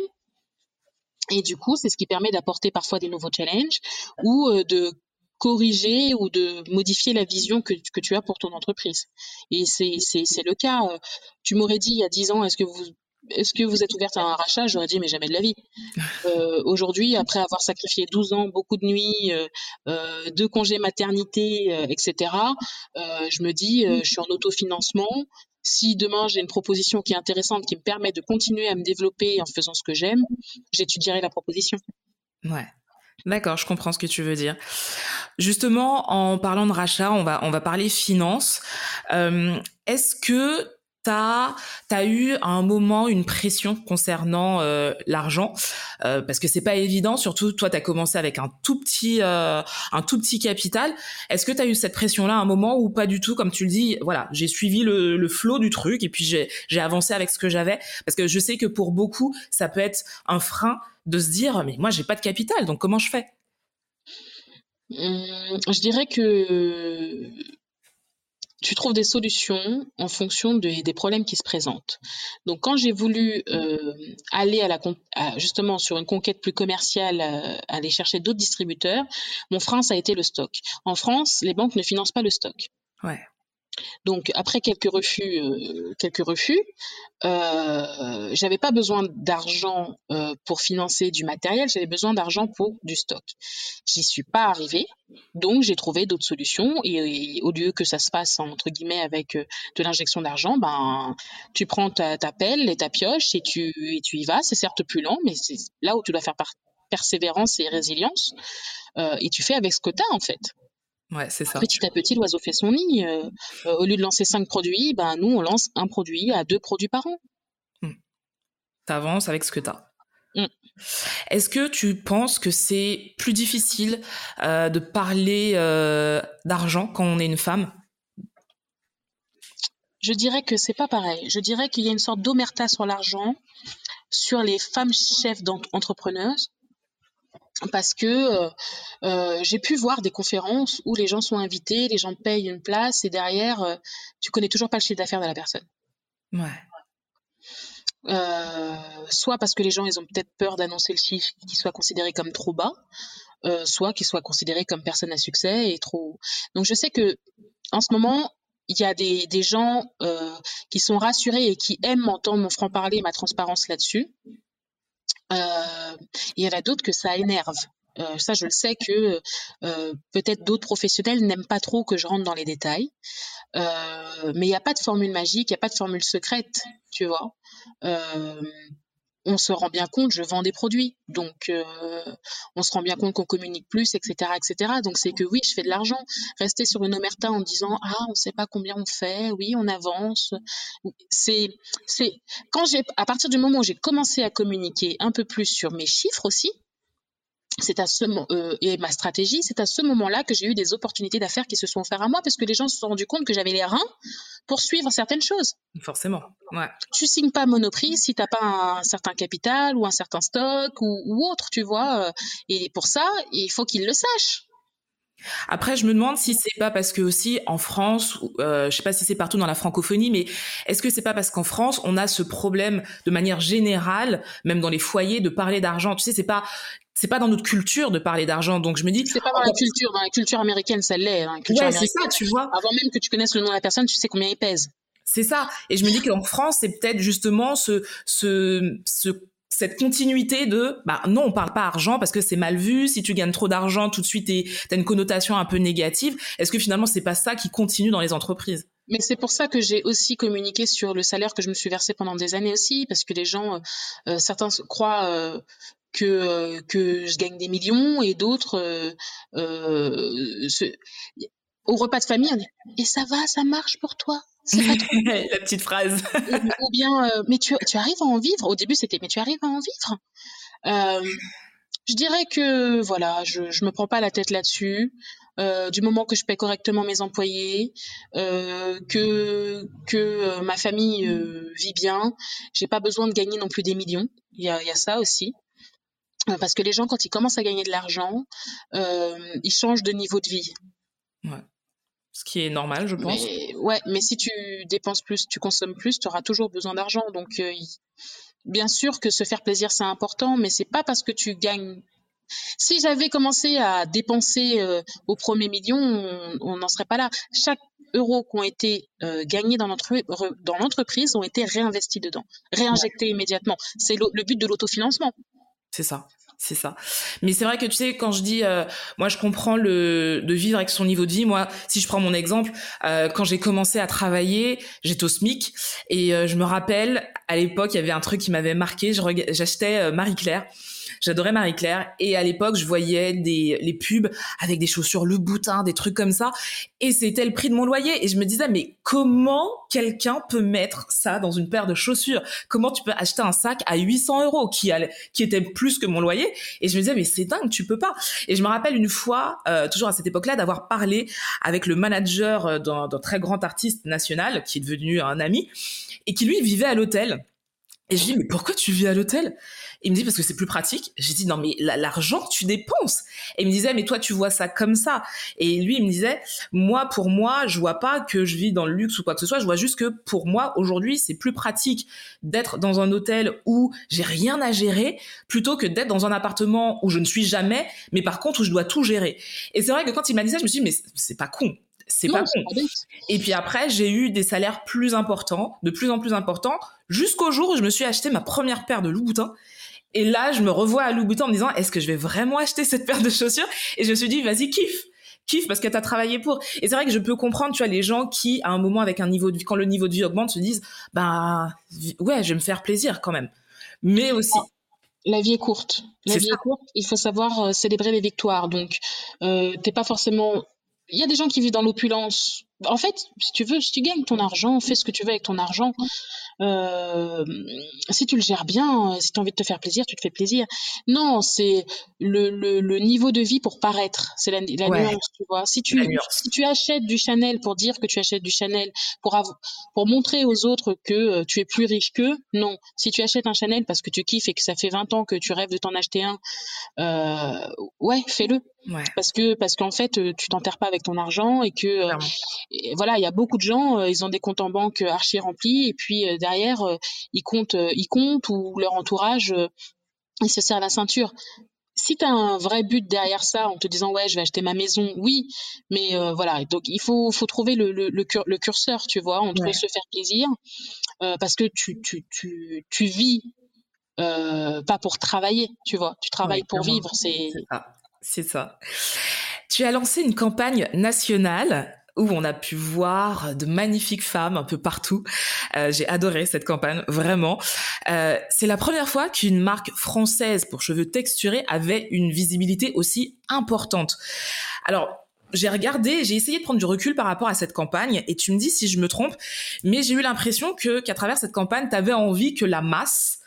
Et du coup, c'est ce qui permet d'apporter parfois des nouveaux challenges ou euh, de corriger ou de modifier la vision que, que tu as pour ton entreprise. Et c'est le cas. Euh, tu m'aurais dit il y a dix ans, est-ce que vous est-ce que vous êtes ouverte à un rachat? J'aurais dit, mais jamais de la vie. Euh, aujourd'hui, après avoir sacrifié 12 ans, beaucoup de nuits, euh, deux congés maternité, etc., je me dis, je suis en autofinancement. Si demain j'ai une proposition qui est intéressante, qui me permet de continuer à me développer en faisant ce que j'aime, j'étudierai la proposition. Ouais. D'accord, je comprends ce que tu veux dire. Justement, en parlant de rachat, on va on va parler finance. Est-ce que t'as as eu à un moment une pression concernant euh, l'argent. Euh, parce que c'est pas évident surtout toi tu as commencé avec un tout petit euh, un tout petit capital. Est-ce que tu as eu cette pression là un moment ou pas du tout? Comme tu le dis voilà j'ai suivi le, le flot du truc et puis j'ai avancé avec ce que j'avais. Parce que je sais que pour beaucoup ça peut être un frein de se dire mais moi j'ai pas de capital donc comment je fais? Mmh, je dirais que tu trouves des solutions en fonction des problèmes qui se présentent. Donc, quand j'ai voulu euh, aller à la justement sur une conquête plus commerciale, euh, aller chercher d'autres distributeurs, mon frein ça a été le stock. En France, les banques ne financent pas le stock. Ouais. Donc après quelques refus, euh, quelques euh, j'avais pas besoin d'argent euh, pour financer du matériel, j'avais besoin d'argent pour du stock. J'y suis pas arrivée, donc j'ai trouvé d'autres solutions et, au lieu que ça se passe entre guillemets avec euh, de l'injection d'argent, ben tu prends ta, pelle et ta pioche et tu et tu y vas. C'est certes plus lent, mais c'est là où tu dois faire persévérance et résilience et tu fais avec ce que tu as en fait. Ouais, c'est ça. Petit à petit, l'oiseau fait son nid. Euh, euh, au lieu de lancer cinq produits, ben, nous, on lance un produit à deux produits par an. Hmm. Tu avances avec ce que tu as. Hmm. Est-ce que tu penses que c'est plus difficile euh, de parler d'argent quand on est une femme? Je dirais que c'est pas pareil. Je dirais qu'il y a une sorte d'omerta sur l'argent, sur les femmes chefs d'entrepreneuses parce que euh, euh, j'ai pu voir des conférences où les gens sont invités, les gens payent une place et derrière, euh, tu connais toujours pas le chiffre d'affaires de la personne. Ouais. soit parce que les gens ils ont peut-être peur d'annoncer le chiffre qui soit considéré comme trop bas, soit qu'il soit considéré comme personne à succès et trop. Donc je sais que en ce moment il y a des, des gens qui sont rassurés et qui aiment entendre mon franc parler, ma transparence là-dessus. Euh, il y en a d'autres que ça énerve. Euh, ça, je le sais que euh, peut-être d'autres professionnels n'aiment pas trop que je rentre dans les détails. Mais il n'y a pas de formule magique, il n'y a pas de formule secrète, tu vois. On se rend bien compte, je vends des produits, donc euh, on se rend bien compte qu'on communique plus, etc., etc. Donc c'est que oui, je fais de l'argent. Rester sur une omerta en disant ah on sait pas combien on fait, oui on avance. C'est c'est quand j'ai à partir du moment où j'ai commencé à communiquer un peu plus sur mes chiffres aussi, c'est à ce euh, et ma stratégie, c'est à ce moment-là que j'ai eu des opportunités d'affaires qui se sont offertes à moi parce que les gens se sont rendus compte que j'avais les reins pour suivre certaines choses. Forcément, ouais. Tu signes pas Monoprix si t'as pas un certain capital ou un certain stock ou, ou autre, tu vois. Euh, et pour ça, il faut qu'ils le sachent. Après, je me demande si c'est pas parce que aussi en France, euh, je sais pas si c'est partout dans la francophonie, mais est-ce que c'est pas parce qu'en France on a ce problème de manière générale, même dans les foyers, de parler d'argent? Tu sais, c'est pas c'est pas dans notre culture de parler d'argent. Donc je me dis c'est pas dans la culture, dans la culture américaine ça l'est. Hein, ouais, c'est ça, tu vois. Avant même que tu connaisses le nom de la personne, tu sais combien il pèse. C'est ça. Et je me dis qu'en France, c'est peut-être justement ce, ce, ce cette continuité de bah non on parle pas argent parce que c'est mal vu. Si tu gagnes trop d'argent tout de suite t'as une connotation un peu négative. Est-ce que finalement c'est pas ça qui continue dans les entreprises? Mais c'est pour ça que j'ai aussi communiqué sur le salaire que je me suis versé pendant des années aussi parce que les gens euh, euh certains croient euh, que je gagne des millions et d'autres au repas de famille on dit et ça va ça marche pour toi? La petite phrase. ou, bien, euh, mais tu, tu, arrives à en vivre? Au début, c'était, mais tu arrives à en vivre? Euh, je dirais que, voilà, je, je me prends pas la tête là-dessus. Euh, du moment que je paie correctement mes employés, euh, que que euh, ma famille vit bien, j'ai pas besoin de gagner non plus des millions. Il y a, y a ça aussi parce que les gens quand ils commencent à gagner de l'argent, ils changent de niveau de vie. Ouais ce qui est normal, je pense. Mais, ouais, mais si tu dépenses plus, tu consommes plus, tu auras toujours besoin d'argent. Donc, euh, bien sûr que se faire plaisir, c'est important, mais c'est pas parce que tu gagnes. Si j'avais commencé à dépenser euh, au premier million, on n'en serait pas là. Chaque euros qui ont été euh, gagnés dans l'entreprise ont été réinvestis dedans, réinjectés immédiatement. C'est le but de l'autofinancement. C'est ça. C'est ça. Mais c'est vrai que tu sais, quand je dis, euh, moi, je comprends le de vivre avec son niveau de vie. Moi, si je prends mon exemple, euh, quand j'ai commencé à travailler, j'étais au SMIC et euh, je me rappelle à l'époque, il y avait un truc qui m'avait marqué. J'achetais Marie Claire J'adorais Marie-Claire et à l'époque, je voyais des les pubs avec des chaussures le boutin, des trucs comme ça et c'était le prix de mon loyer et je me disais mais comment quelqu'un peut mettre ça dans une paire de chaussures? Comment tu peux acheter un sac à 800 euros qui qui était plus que mon loyer? Et je me disais mais c'est dingue, tu peux pas. Et je me rappelle une fois, euh, toujours à cette époque-là, d'avoir parlé avec le manager euh, d'un très grand artiste national qui est devenu un ami et qui lui vivait à l'hôtel. Et je dis mais pourquoi tu vis à l'hôtel? Il me dit parce que c'est plus pratique. J'ai dit non mais l'argent tu dépenses. Et il me disait mais toi tu vois ça comme ça. Et lui il me disait moi pour moi je vois pas que je vis dans le luxe ou quoi que ce soit. Je vois juste que pour moi aujourd'hui c'est plus pratique d'être dans un hôtel où j'ai rien à gérer plutôt que d'être dans un appartement où je ne suis jamais mais par contre où je dois tout gérer. Et c'est vrai que quand il m'a dit ça je me suis dit mais c'est pas con c'est pas con. Et puis après, j'ai eu des salaires plus importants, de plus en plus importants, jusqu'au jour où je me suis acheté ma première paire de Louboutin et là, je me revois à Louboutin en me disant, est-ce que je vais vraiment acheter cette paire de chaussures? Et je me suis dit, vas-y, kiffe kiffe parce que tu as travaillé pour. Et c'est vrai que je peux comprendre, tu vois, les gens qui, à un moment, avec un niveau de vie, quand le niveau de vie augmente, se disent, bah, ouais, je vais me faire plaisir quand même. Mais aussi. La vie est courte. La vie est courte. Il faut savoir euh, célébrer les victoires. Donc, euh, t'es pas forcément. Il y a des gens qui vivent dans l'opulence. En fait, si tu veux, si tu gagnes ton argent, fais ce que tu veux avec ton argent. Euh, si tu le gères bien, si tu as envie de te faire plaisir, tu te fais plaisir. Non, c'est le, le, le, niveau de vie pour paraître. C'est la, la nuance, tu vois. Si tu, si tu achètes du Chanel pour dire que tu achètes du Chanel, pour, pour montrer aux autres que euh, tu es plus riche qu'eux, non. Si tu achètes un Chanel parce que tu kiffes et que ça fait 20 ans que tu rêves de t'en acheter un, euh, ouais, fais-le. Ouais. Parce que parce qu'en fait, euh, tu t'enterres pas avec ton argent et que euh, voilà, il y a beaucoup de gens, ils ont des comptes en banque archi remplis et puis derrière, euh, ils comptent, euh, ils comptent ou leur entourage, euh, ils se serrent la ceinture. Si tu as un vrai but derrière ça en te disant ouais je vais acheter ma maison oui mais voilà donc il faut faut trouver le, le, le, curseur tu vois entre se faire plaisir parce que tu tu tu, tu vis pas pour travailler tu vois tu travailles pour vivre c'est c'est ça. Tu as lancé une campagne nationale où on a pu voir de magnifiques femmes un peu partout. Euh, j'ai adoré cette campagne, vraiment. Euh, c'est la première fois qu'une marque française pour cheveux texturés avait une visibilité aussi importante. Alors, j'ai regardé, j'ai essayé de prendre du recul par rapport à cette campagne et tu me dis si je me trompe, mais j'ai eu l'impression que qu'à travers cette campagne, tu avais envie que la masse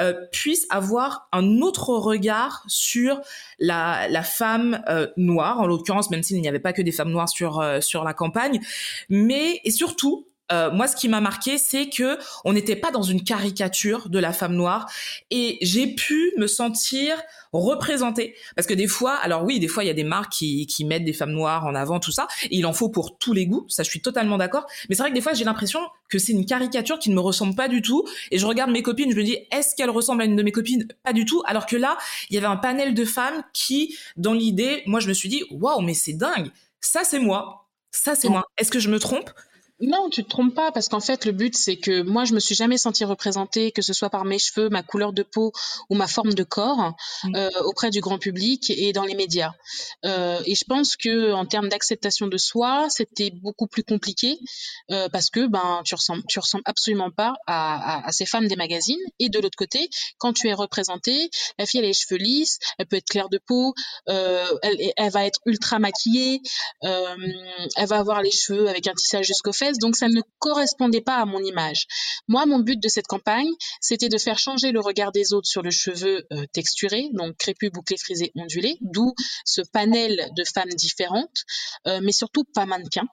euh, puisse avoir un autre regard sur la, femme euh, noire, en l'occurrence, même s'il n'y avait pas que des femmes noires sur euh, sur la campagne, mais et surtout moi, ce qui m'a marqué, c'est que on n'était pas dans une caricature de la femme noire, et j'ai pu me sentir représenter. Parce que des fois, alors oui, des fois, il y a des marques qui, qui mettent des femmes noires en avant, tout ça. Et il en faut pour tous les goûts. Ça, je suis totalement d'accord. Mais c'est vrai que des fois, j'ai l'impression que c'est une caricature qui ne me ressemble pas du tout. Et je regarde mes copines, je me dis, est-ce qu'elle ressemble à une de mes copines? Pas du tout. Alors que là, il y avait un panel de femmes qui, dans l'idée, moi, je me suis dit, waouh, mais c'est dingue. Ça, c'est moi. Ça, c'est moi. Est-ce que je me trompe? Non, tu te trompes pas parce qu'en fait le but c'est que moi je me suis jamais sentie représentée que ce soit par mes cheveux, ma couleur de peau ou ma forme de corps mmh. euh, auprès du grand public et dans les médias. Euh, et je pense que en termes d'acceptation de soi, c'était beaucoup plus compliqué euh, parce que ben tu ressembles tu ressembles absolument pas à, à, à ces femmes des magazines. Et de l'autre côté, quand tu es représentée, la fille elle a les cheveux lisses, elle peut être claire de peau, euh, elle, elle, va être ultra maquillée, euh, elle va avoir les cheveux avec un tissage jusqu'aux donc ça ne correspondait pas à mon image. Moi, mon but de cette campagne, c'était de faire changer le regard des autres sur le cheveu euh, texturé, donc crépus, bouclé, frisé, ondulé, d'où ce panel de femmes différentes, euh, mais surtout pas mannequins.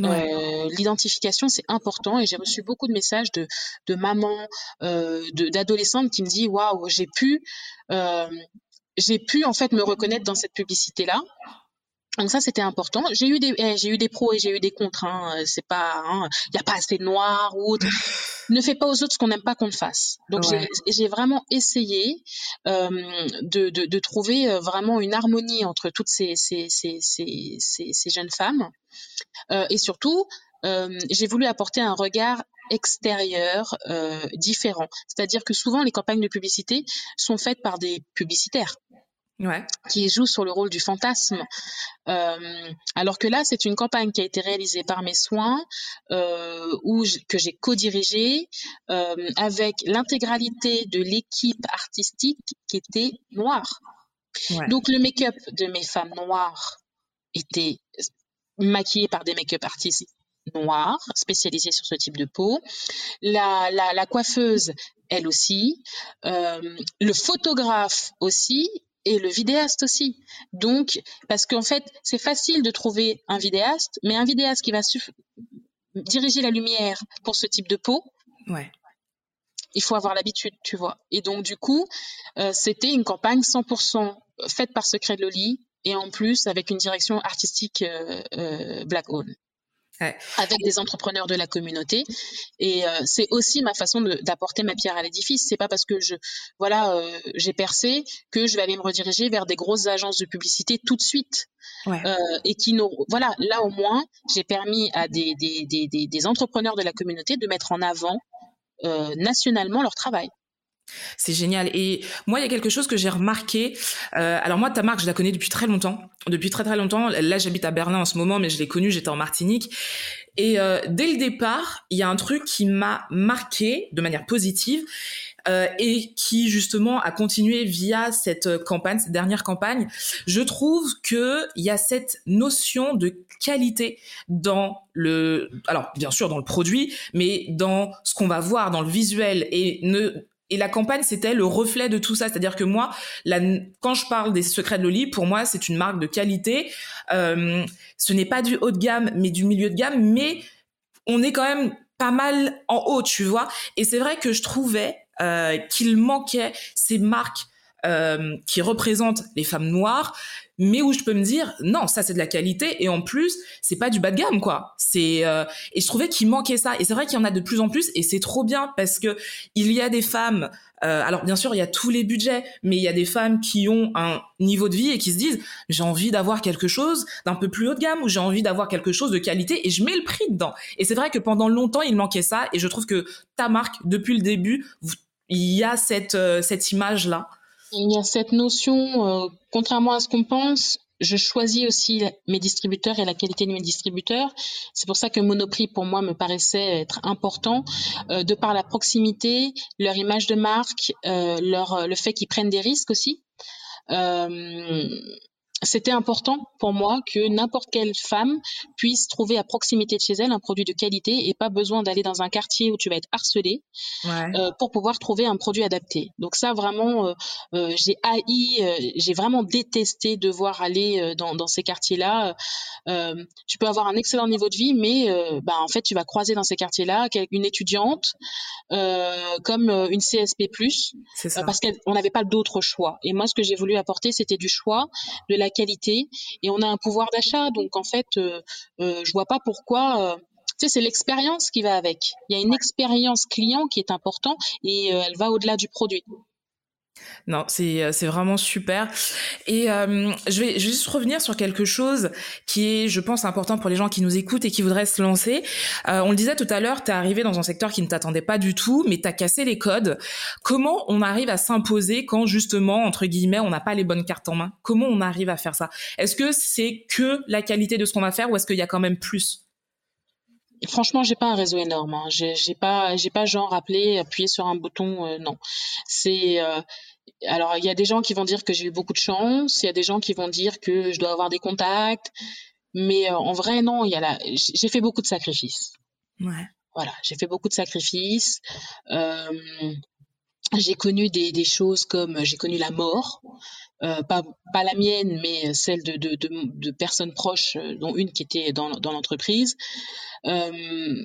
Euh, l'identification c'est important et j'ai reçu beaucoup de messages de, de mamans, d'adolescentes qui me disent waouh j'ai pu j'ai pu en fait me reconnaître dans cette publicité là donc ça c'était important. J'ai eu des eh, j'ai eu des pros et j'ai eu des contre. Hein. C'est pas il hein, y a pas assez de noir ou autre. ne fais pas aux autres ce qu'on n'aime pas qu'on te fasse. Donc j'ai vraiment essayé euh, de, de, de, trouver euh, vraiment une harmonie entre toutes ces ces ces ces, ces, jeunes femmes euh, et surtout j'ai voulu apporter un regard extérieur différent. C'est-à-dire que souvent les campagnes de publicité sont faites par des publicitaires qui joue sur le rôle du fantasme. Euh, alors que là, c'est une campagne qui a été réalisée par mes soins, euh, où que j'ai co-dirigée euh, avec l'intégralité de l'équipe artistique qui était noire. Donc le make-up de mes femmes noires était maquillé par des make-up artistes noirs spécialisés sur ce type de peau. La, la, la coiffeuse, elle aussi. Euh, le photographe aussi et le vidéaste aussi. Donc, parce qu'en fait, c'est facile de trouver un vidéaste, mais un vidéaste qui va diriger la lumière pour ce type de peau, ouais. il faut avoir l'habitude, tu vois. Et donc, du coup, euh, c'était une campagne 100% faite par Secret de Loli et en plus avec une direction artistique euh, euh, Black Owned avec des entrepreneurs de la communauté. Et euh, c'est aussi ma façon d'apporter ma pierre à l'édifice. C'est pas parce que je, voilà, euh, j'ai percé que je vais aller me rediriger vers des grosses agences de publicité tout de suite. Ouais. Euh, et qui n'ont, voilà, là au moins, j'ai permis à des, des, des, des, entrepreneurs de la communauté de mettre en avant nationalement leur travail. C'est génial. Et moi, il y a quelque chose que j'ai remarqué. Euh, alors moi, ta marque, je la connais depuis très longtemps. Depuis très très longtemps. Là, j'habite à Berlin en ce moment, mais je l'ai connue, j'étais en Martinique. Et euh, dès le départ, il y a un truc qui m'a marqué de manière positive euh, et qui justement a continué via cette campagne, cette dernière campagne. Je trouve que il y a cette notion de qualité dans le, alors bien sûr dans le produit, mais dans ce qu'on va voir, dans le visuel et ne et la campagne, c'était le reflet de tout ça. C'est-à-dire que moi, quand je parle des secrets de Loli, pour moi, c'est une marque de qualité. Euh, ce n'est pas du haut de gamme, mais du milieu de gamme. Mais on est quand même pas mal en haut, tu vois. Et c'est vrai que je trouvais euh, qu'il manquait ces marques euh, qui représentent les femmes noires, mais où je peux me dire non ça c'est de la qualité et en plus c'est pas du bas de gamme quoi. C'est euh, et je trouvais qu'il manquait ça. Et c'est vrai qu'il y en a de plus en plus et c'est trop bien parce que il y a des femmes euh, alors bien sûr il y a tous les budgets mais il y a des femmes qui ont un niveau de vie et qui se disent j'ai envie d'avoir quelque chose d'un peu plus haut de gamme ou j'ai envie d'avoir quelque chose de qualité et je mets le prix dedans. Et c'est vrai que pendant longtemps il manquait ça et je trouve que ta marque depuis le début il y a cette euh, cette image là il y a cette notion, euh, contrairement à ce qu'on pense, je choisis aussi mes distributeurs et la qualité de mes distributeurs. C'est pour ça que Monoprix, pour moi, me paraissait être important, euh, de par la proximité, leur image de marque, euh, leur, le fait qu'ils prennent des risques aussi c'était important pour moi que n'importe quelle femme puisse trouver à proximité de chez elle un produit de qualité et pas besoin d'aller dans un quartier où tu vas être harcelé euh, pour pouvoir trouver un produit adapté. Donc ça vraiment, euh, euh, j'ai haï, j'ai vraiment détesté devoir aller dans, dans ces quartiers-là. tu peux avoir un excellent niveau de vie, mais bah, en fait tu vas croiser dans ces quartiers-là une étudiante comme une CSP+, parce qu'on n'avait pas d'autre choix. Et moi ce que j'ai voulu apporter c'était du choix, de la qualité et on a un pouvoir d'achat. Donc en fait, euh, euh, je vois pas pourquoi. Euh, tu sais, c'est l'expérience qui va avec. Il y a une expérience client qui est important et elle va au-delà du produit. Non, c'est euh, c'est vraiment super. Et euh, je vais juste revenir sur quelque chose qui est, je pense, important pour les gens qui nous écoutent et qui voudraient se lancer. Euh, on le disait tout à l'heure, tu es arrivé dans un secteur qui ne t'attendait pas du tout, mais tu as cassé les codes. Comment on arrive à s'imposer quand justement, entre guillemets, on n'a pas les bonnes cartes en main? Comment on arrive à faire ça? Est-ce que c'est que la qualité de ce qu'on va faire ou est-ce qu'il y a quand même plus? Franchement, j'ai pas un réseau énorme. Hein. J'ai pas, j'ai pas genre appelé, appuyer sur un bouton. non, c'est alors, il y a des gens qui vont dire que j'ai eu beaucoup de chance, il y a des gens qui vont dire que je dois avoir des contacts, mais euh, en vrai, non, il y a la... j'ai fait beaucoup de sacrifices. Ouais. Voilà, j'ai fait beaucoup de sacrifices. Euh, j'ai connu des, choses comme j'ai connu la mort, euh, pas, la mienne, mais celle de, personnes proches, euh, dont une qui était dans, l'entreprise. Euh,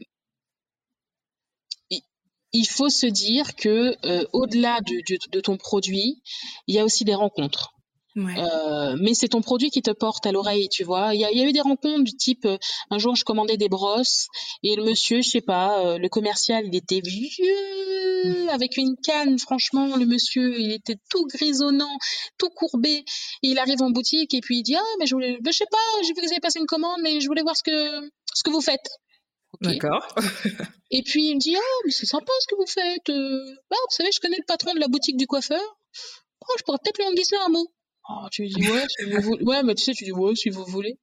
il faut se dire que euh, au-delà de, de, ton produit, il y a aussi des rencontres. Ouais. Euh, mais c'est ton produit qui te porte à l'oreille, tu vois. Il y, a, y a eu des rencontres du type, euh, un jour je commandais des brosses et le monsieur, je sais pas, euh, le commercial, il était vieux avec une canne. Franchement, le monsieur, il était tout grisonnant, tout courbé. Et il arrive en boutique et puis il dit ah mais je voulais, ben, je sais pas, j'ai vu que vous avez passé une commande, mais je voulais voir ce que ce que vous faites. D'accord. Et puis il me dit ah mais c'est sympa ce que vous faites. Euh. Ah, vous savez je connais le patron de la boutique du coiffeur. Oh, je pourrais peut-être lui en glisser un mot. Oh, tu lui dis ouais si vous voulez. Ouais mais tu sais tu dis ouais si vous voulez.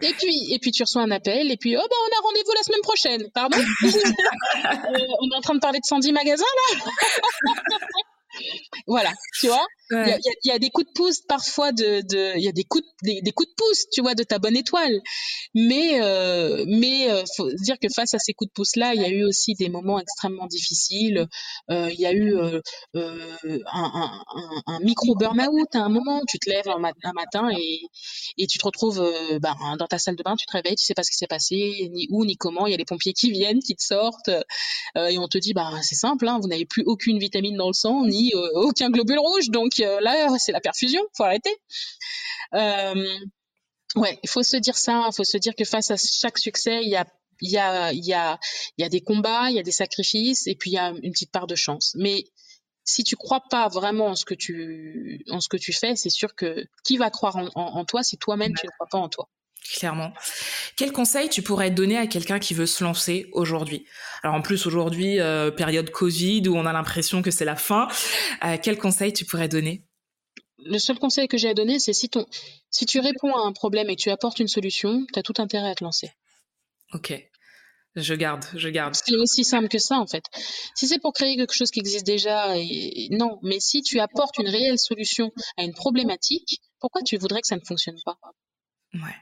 Et puis, et puis tu reçois un appel, et puis, oh bah on a rendez-vous la semaine prochaine. Pardon? Euh, On est en train de parler de Sandy Magasin là? Voilà, tu vois? Il y, a, des coups de pouce parfois de, il y a des coups, de, des, coups de pouce, tu vois, de ta bonne étoile. Mais, euh, mais euh, faut dire que face à ces coups de pouce là, il y a eu aussi des moments extrêmement difficiles. Euh, il y a eu euh, euh un, un, un, micro burn-out à un moment. Tu te lèves un, matin et, et tu te retrouves bah, dans ta salle de bain, tu te réveilles, tu sais pas ce qui s'est passé, ni où, ni comment. Il y a les pompiers qui viennent, qui te sortent, et on te dit, bah c'est simple, hein, vous n'avez plus aucune vitamine dans le sang, ni aucun globule rouge, donc là c'est la perfusion, faut arrêter. Euh, ouais, il faut se dire ça, il faut se dire que face à chaque succès, il y a il y a, il y, a, il y a des combats, il y a des sacrifices, et puis il y a une petite part de chance. Mais si tu crois pas vraiment en ce que tu, en ce que tu fais, c'est sûr que qui va croire en, en, toi si toi-même tu ne crois pas en toi Clairement. Quel conseil tu pourrais donner à quelqu'un qui veut se lancer aujourd'hui? Alors en plus aujourd'hui, euh, période Covid où on a l'impression que c'est la fin, euh, quel conseil tu pourrais donner? Le seul conseil que j'ai à donner, c'est si, ton, si tu réponds à un problème et que tu apportes une solution, tu as tout intérêt à te lancer. Ok. Je garde, je garde. C'est aussi simple que ça, en fait. Si c'est pour créer quelque chose qui existe déjà, et, non. Mais si tu apportes une réelle solution à une problématique, pourquoi tu voudrais que ça ne fonctionne pas? Ouais.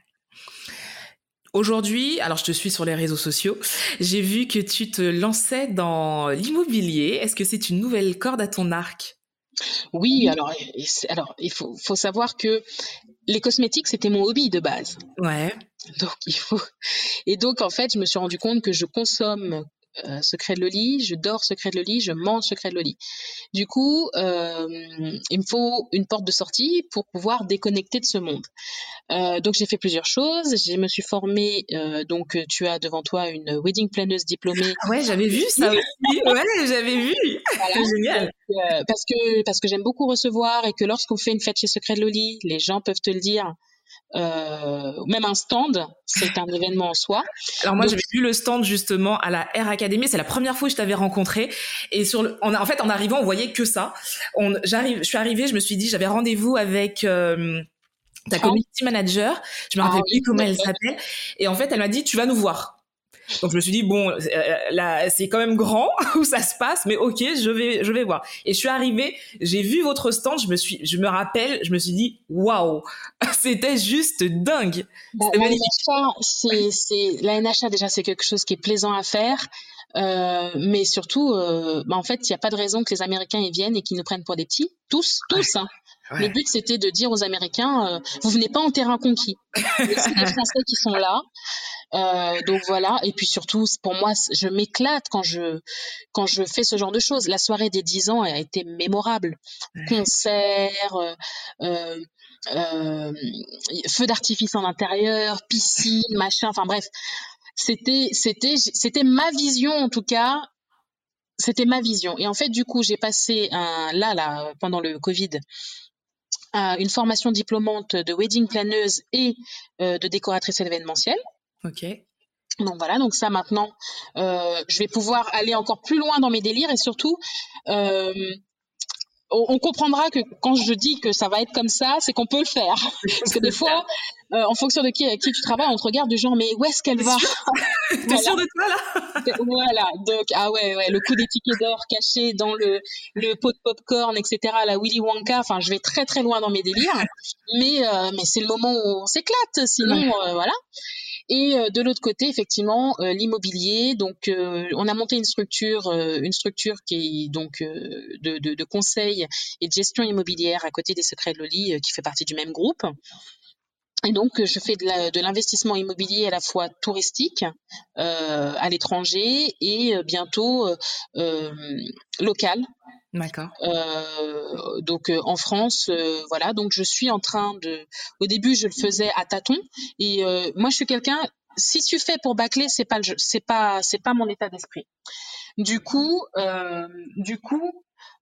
Aujourd'hui, alors je te suis sur les réseaux sociaux, j'ai vu que tu te lançais dans l'immobilier. Est-ce que c'est une nouvelle corde à ton arc? Oui, alors, alors il faut, faut savoir que les cosmétiques, c'était mon hobby de base. Ouais. Donc, il faut. Et donc, en fait, je me suis rendu compte que je consomme euh, secret de Loli, je dors secret de Loli, je mange secret de Loli. Du coup, euh, il me faut une porte de sortie pour pouvoir déconnecter de ce monde. Euh, donc j'ai fait plusieurs choses. Je me suis formée. Donc tu as devant toi une wedding planeuse diplômée. Ah ouais, j'avais vu ça aussi. ouais, j'avais vu. Génial. Euh, parce que parce que j'aime beaucoup recevoir et que lorsqu'on fait une fête chez Secret de Loli, les gens peuvent te le dire même un stand, c'est un événement en soi. Alors moi, j'avais vu le stand justement à la R Academy. C'est la première fois que je t'avais rencontré. Et sur le, a, en fait, en arrivant, on voyait que ça. On, j'arrive, je suis arrivée, je me suis dit, j'avais rendez-vous avec euh, ta community manager. Je me rappelle ah plus comment elle s'appelle. Et en fait, elle m'a dit, tu vas nous voir. Donc je me suis dit bon, euh, là c'est quand même grand où ça se passe, mais ok, je vais je vais voir. Et je suis arrivée, j'ai vu votre stand, je me suis, je me rappelle, je me suis dit waouh, c'était juste dingue. Bah, c'est c'est la NHA déjà c'est quelque chose qui est plaisant à faire. Euh, mais surtout, euh, bah, en fait, il n'y a pas de raison que les Américains y viennent et qu'ils nous prennent pour des petits. Tous, tous. Hein. Le but, c'était de dire aux Américains, euh, vous venez pas en terrain conquis. C'est les Français qui sont là. Euh, donc voilà. Et puis surtout, pour moi, je m'éclate quand je quand je fais ce genre de choses. La soirée des 10 ans a été mémorable. Concert, euh, euh, euh, feu d'artifice en intérieur, piscine, machin. Enfin bref, c'était c'était c'était ma vision en tout cas. C'était ma vision. Et en fait, du coup, j'ai passé un là là pendant le Covid une formation diplômante de wedding planeuse et euh, de décoratrice événementielle. Ok. Donc voilà, donc ça maintenant, euh, je vais pouvoir aller encore plus loin dans mes délires et surtout, euh, on, comprendra que quand je dis que ça va être comme ça, c'est qu'on peut le faire. Parce que des fois, euh, en fonction de qui avec qui tu travailles, on te regarde du genre mais où est-ce qu'elle va T'es voilà. sûr de toi là Voilà, donc ah ouais ouais, le coup des tickets d'or cachés dans le le pot de popcorn, etc. La Willy Wonka. Enfin, je vais très très loin dans mes délires, mais euh, mais c'est le moment où on s'éclate. Sinon, euh, voilà. Et euh, de l'autre côté, effectivement, euh, l'immobilier. Donc, euh, on a monté une structure, une structure qui est donc de, de, de, conseil et de gestion immobilière à côté des Secrets de Loli, qui fait partie du même groupe. Et donc, je fais de l'investissement immobilier à la fois touristique euh, à l'étranger et bientôt euh, local. D'accord. Euh, donc en France, voilà. Donc je suis en train de. Au début, je le faisais à tâtons. Et moi, je suis quelqu'un. Si tu fais pour bâcler, c'est pas c'est pas c'est pas mon état d'esprit. Du coup, du coup,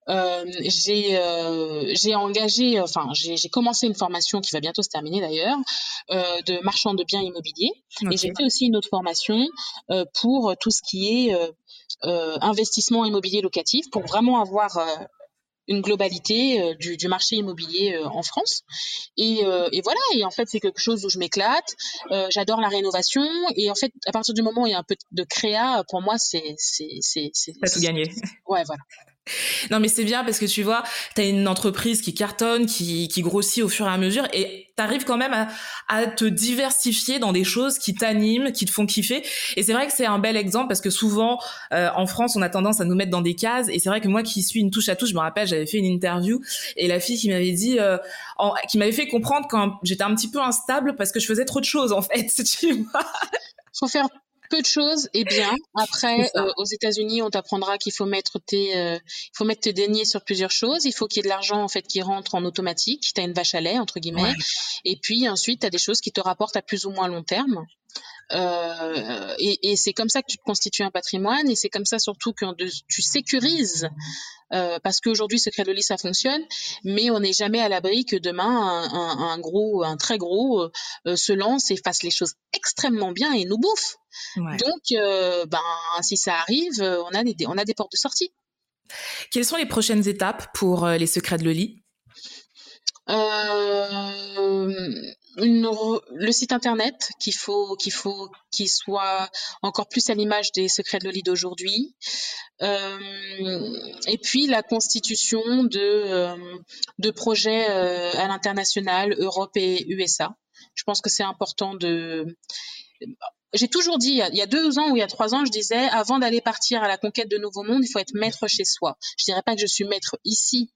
euh, j'ai euh, j'ai engagé, enfin j'ai commencé une formation qui va bientôt se terminer d'ailleurs, euh, de marchand de biens immobiliers. Et j'ai fait aussi une autre formation euh, pour tout ce qui est euh, investissement immobilier locatif, pour vraiment avoir une globalité du, du, marché immobilier en France. Et, et, voilà, et en fait, c'est quelque chose où je m'éclate. J'adore la rénovation. Et en fait, à partir du moment où il y a un peu de créa, pour moi, c'est. c'est T'as tout gagné. Ouais, voilà. Non, mais c'est bien parce que tu vois, tu as une entreprise qui cartonne, qui, qui grossit au fur et à mesure et tu arrives quand même à, à, te diversifier dans des choses qui t'animent, qui te font kiffer. Et c'est vrai que c'est un bel exemple parce que souvent, euh, en France, on a tendance à nous mettre dans des cases. Et c'est vrai que moi qui suis une touche à touche, je me rappelle, j'avais fait une interview et la fille qui m'avait dit, euh, qui m'avait fait comprendre quand j'étais un petit peu instable parce que je faisais trop de choses en fait. Tu vois faut faire peu de choses et bien. Après, euh, aux États-Unis, on t'apprendra qu'il faut mettre tes, euh, il faut mettre tes deniers sur plusieurs choses. Il faut qu'il y ait de l'argent en fait qui rentre en automatique. Tu as une vache à lait entre guillemets. Et puis ensuite, tu as des choses qui te rapportent à plus ou moins long terme. Euh, et, et c'est comme ça que tu te constitues un patrimoine et c'est comme ça surtout que tu sécurises euh, parce qu'aujourd'hui Secret de lit ça fonctionne, mais on n'est jamais à l'abri que demain un, un, un, gros, un très gros euh, se lance et fasse les choses extrêmement bien et nous bouffe. Donc, euh, ben si ça arrive, on a des, on a des portes de sortie. Quelles sont les prochaines étapes pour les secrets de Loli euh, le site internet qu'il faut qu'il faut qu'il soit encore plus à l'image des secrets de Loli d'aujourd'hui euh, et puis la constitution de euh, de projets euh, à l'international Europe et USA je pense que c'est important de j'ai toujours dit, il y a deux ans ou il y a trois ans, je disais, avant d'aller partir à la conquête de nouveaux mondes, il faut être maître chez soi. Je dirais pas que je suis maître ici,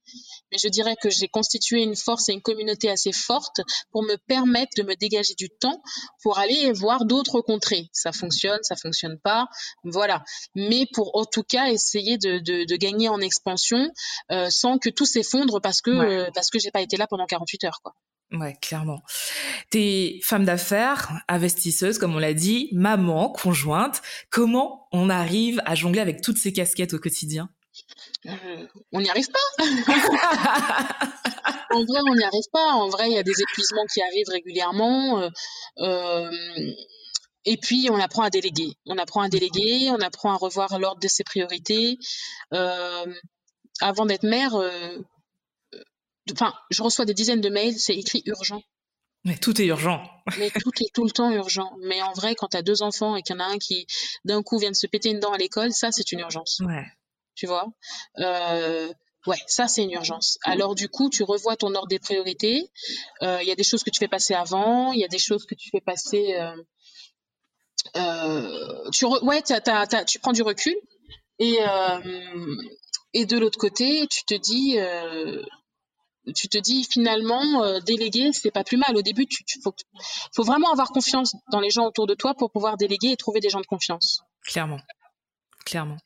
mais je dirais que j'ai constitué une force et une communauté assez forte pour me permettre de me dégager du temps pour aller voir d'autres contrées. Ça fonctionne, ça fonctionne pas, voilà. Mais pour en tout cas essayer de, de, de gagner en expansion euh, sans que tout s'effondre parce que euh, parce que j'ai pas été là pendant 48 heures, quoi. Ouais, clairement. T'es femme d'affaires, investisseuse, comme on l'a dit, maman, conjointe. Comment on arrive à jongler avec toutes ces casquettes au quotidien? Euh, On n'y arrive pas. en vrai, on n'y arrive pas. En vrai, il y a des épuisements qui arrivent régulièrement. Euh, euh, et puis, on apprend à déléguer. On apprend à déléguer, on apprend à revoir l'ordre de ses priorités. Avant d'être mère, enfin, je reçois des dizaines de mails, c'est écrit urgent. Mais tout est urgent. Mais tout est tout le temps urgent. Mais en vrai, quand tu as deux enfants et qu'il y en a un qui, d'un coup, vient de se péter une dent à l'école, ça, c'est une urgence. Ouais. Tu vois? Euh, Ouais, ça, c'est une urgence. Alors, du coup, tu revois ton ordre des priorités. Il euh, y a des choses que tu fais passer avant, il y a des choses que tu fais passer. Euh, euh tu, re... ouais, tu prends du recul. Et, et de l'autre côté, tu te dis tu te dis finalement euh, déléguer c'est pas plus mal. Au début tu, tu faut, faut vraiment avoir confiance dans les gens autour de toi pour pouvoir déléguer et trouver des gens de confiance. Clairement. Clairement.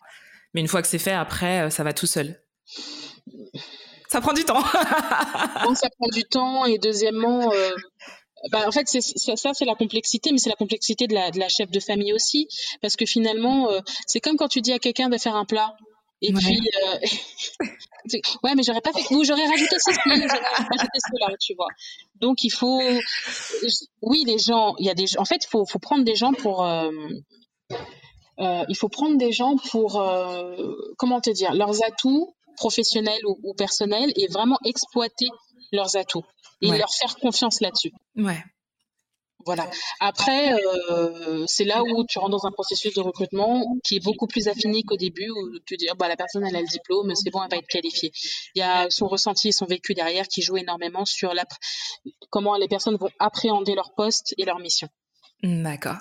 Mais une fois que c'est fait après euh, ça va tout seul. Ça prend du temps. Bon, ça prend du temps et deuxièmement euh, bah, en fait, c'est, ça, c'est la complexité, mais c'est la complexité de la, de la chef de famille aussi, parce que finalement, euh, c'est comme quand tu dis à quelqu'un de faire un plat, et ouais. puis, euh, ouais, mais j'aurais pas fait, ou j'aurais rajouté ceci, j'aurais rajouté cela, tu vois. Donc il faut, oui, les gens, il y a des, en fait, il faut, faut prendre des gens pour, euh, euh, il faut prendre des gens pour, euh, comment te dire, leurs atouts professionnels ou, ou, personnels et vraiment exploiter leurs atouts et ouais. leur faire confiance là-dessus. Ouais. Voilà. Après, euh, c'est là où tu rentres dans un processus de recrutement qui est beaucoup plus affiné qu'au début, où tu dis, bah, la personne, a le diplôme, c'est bon, elle va être qualifiée. Il y a son ressenti et son vécu derrière qui joue énormément sur la, comment les personnes vont appréhender leur poste et leur mission. D'accord.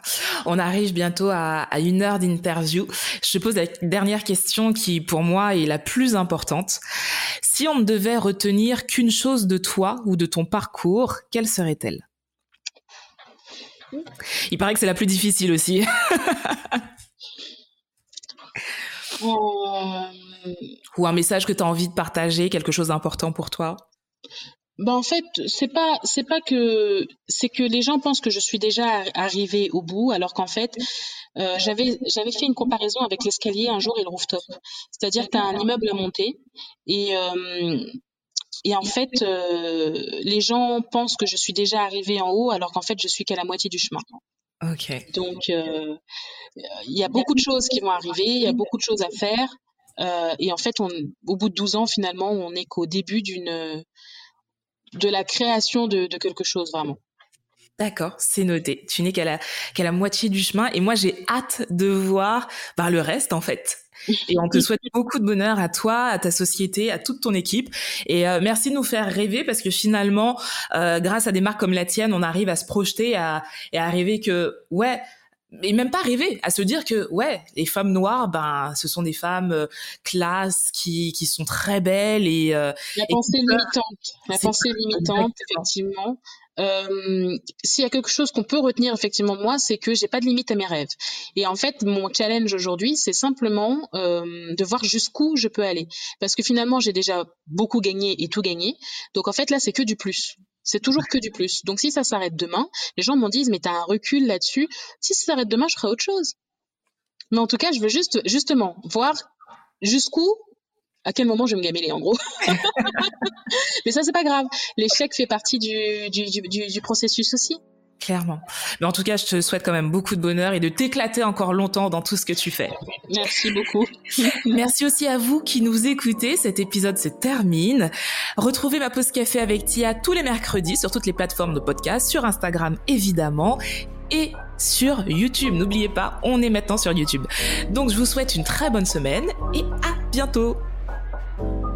On arrive bientôt à, à une heure d'interview. Je te pose la dernière question qui, pour moi, est la plus importante. Si on ne devait retenir qu'une chose de toi ou de ton parcours, quelle serait-elle? Il paraît que c'est la plus difficile aussi. euh... Ou un message que tu as envie de partager, quelque chose d'important pour toi? Ben en fait, c'est pas c'est pas que c'est que les gens pensent que je suis déjà arrivée au bout, alors qu'en fait, euh, j'avais j'avais fait une comparaison avec l'escalier un jour et le rooftop. C'est-à-dire que tu as un immeuble à monter et euh, et en fait, euh, les gens pensent que je suis déjà arrivée en haut, alors qu'en fait, je suis qu'à la moitié du chemin. Ok. Donc, il y a beaucoup de choses qui vont arriver, il y a beaucoup de choses à faire. et en fait, on, au bout de 12 ans, finalement, on n'est qu'au début d'une de la création de, quelque chose vraiment. D'accord, c'est noté. Tu n'es qu'à la, qu'à la moitié du chemin et moi j'ai hâte de voir par le reste en fait. Et on te souhaite beaucoup de bonheur à toi, à ta société, à toute ton équipe. Et euh, merci de nous faire rêver parce que finalement, euh, grâce à des marques comme la tienne, on arrive à se projeter à, et à rêver que, ouais, et même pas rêver à se dire que ouais les femmes noires ben ce sont des femmes euh, classes qui qui sont très belles et euh, la pensée limitante. La pensée limitante effectivement euh, s'il y a quelque chose qu'on peut retenir effectivement moi, c'est que j'ai pas de limite à mes rêves. Et en fait, mon challenge aujourd'hui, c'est simplement euh, de voir jusqu'où je peux aller. Parce que finalement, j'ai déjà beaucoup gagné et tout gagné. Donc en fait, là, c'est que du plus. C'est toujours que du plus. Donc si ça s'arrête demain, les gens m'en disent mais t'as un recul là-dessus. Si ça s'arrête demain, je ferai autre chose. Mais en tout cas, je veux juste justement voir jusqu'où à quel moment je vais me gameler en gros. mais ça c'est pas grave. L'échec fait partie du, du, du, du processus aussi. Clairement. Mais en tout cas, je te souhaite quand même beaucoup de bonheur et de t'éclater encore longtemps dans tout ce que tu fais. Merci beaucoup. Merci aussi à vous qui nous écoutez. Cet épisode se termine. Retrouvez ma pause café avec Tia tous les mercredis sur toutes les plateformes de podcast, sur Instagram évidemment et sur YouTube. N'oubliez pas, on est maintenant sur YouTube. Donc je vous souhaite une très bonne semaine et à bientôt. Thank you.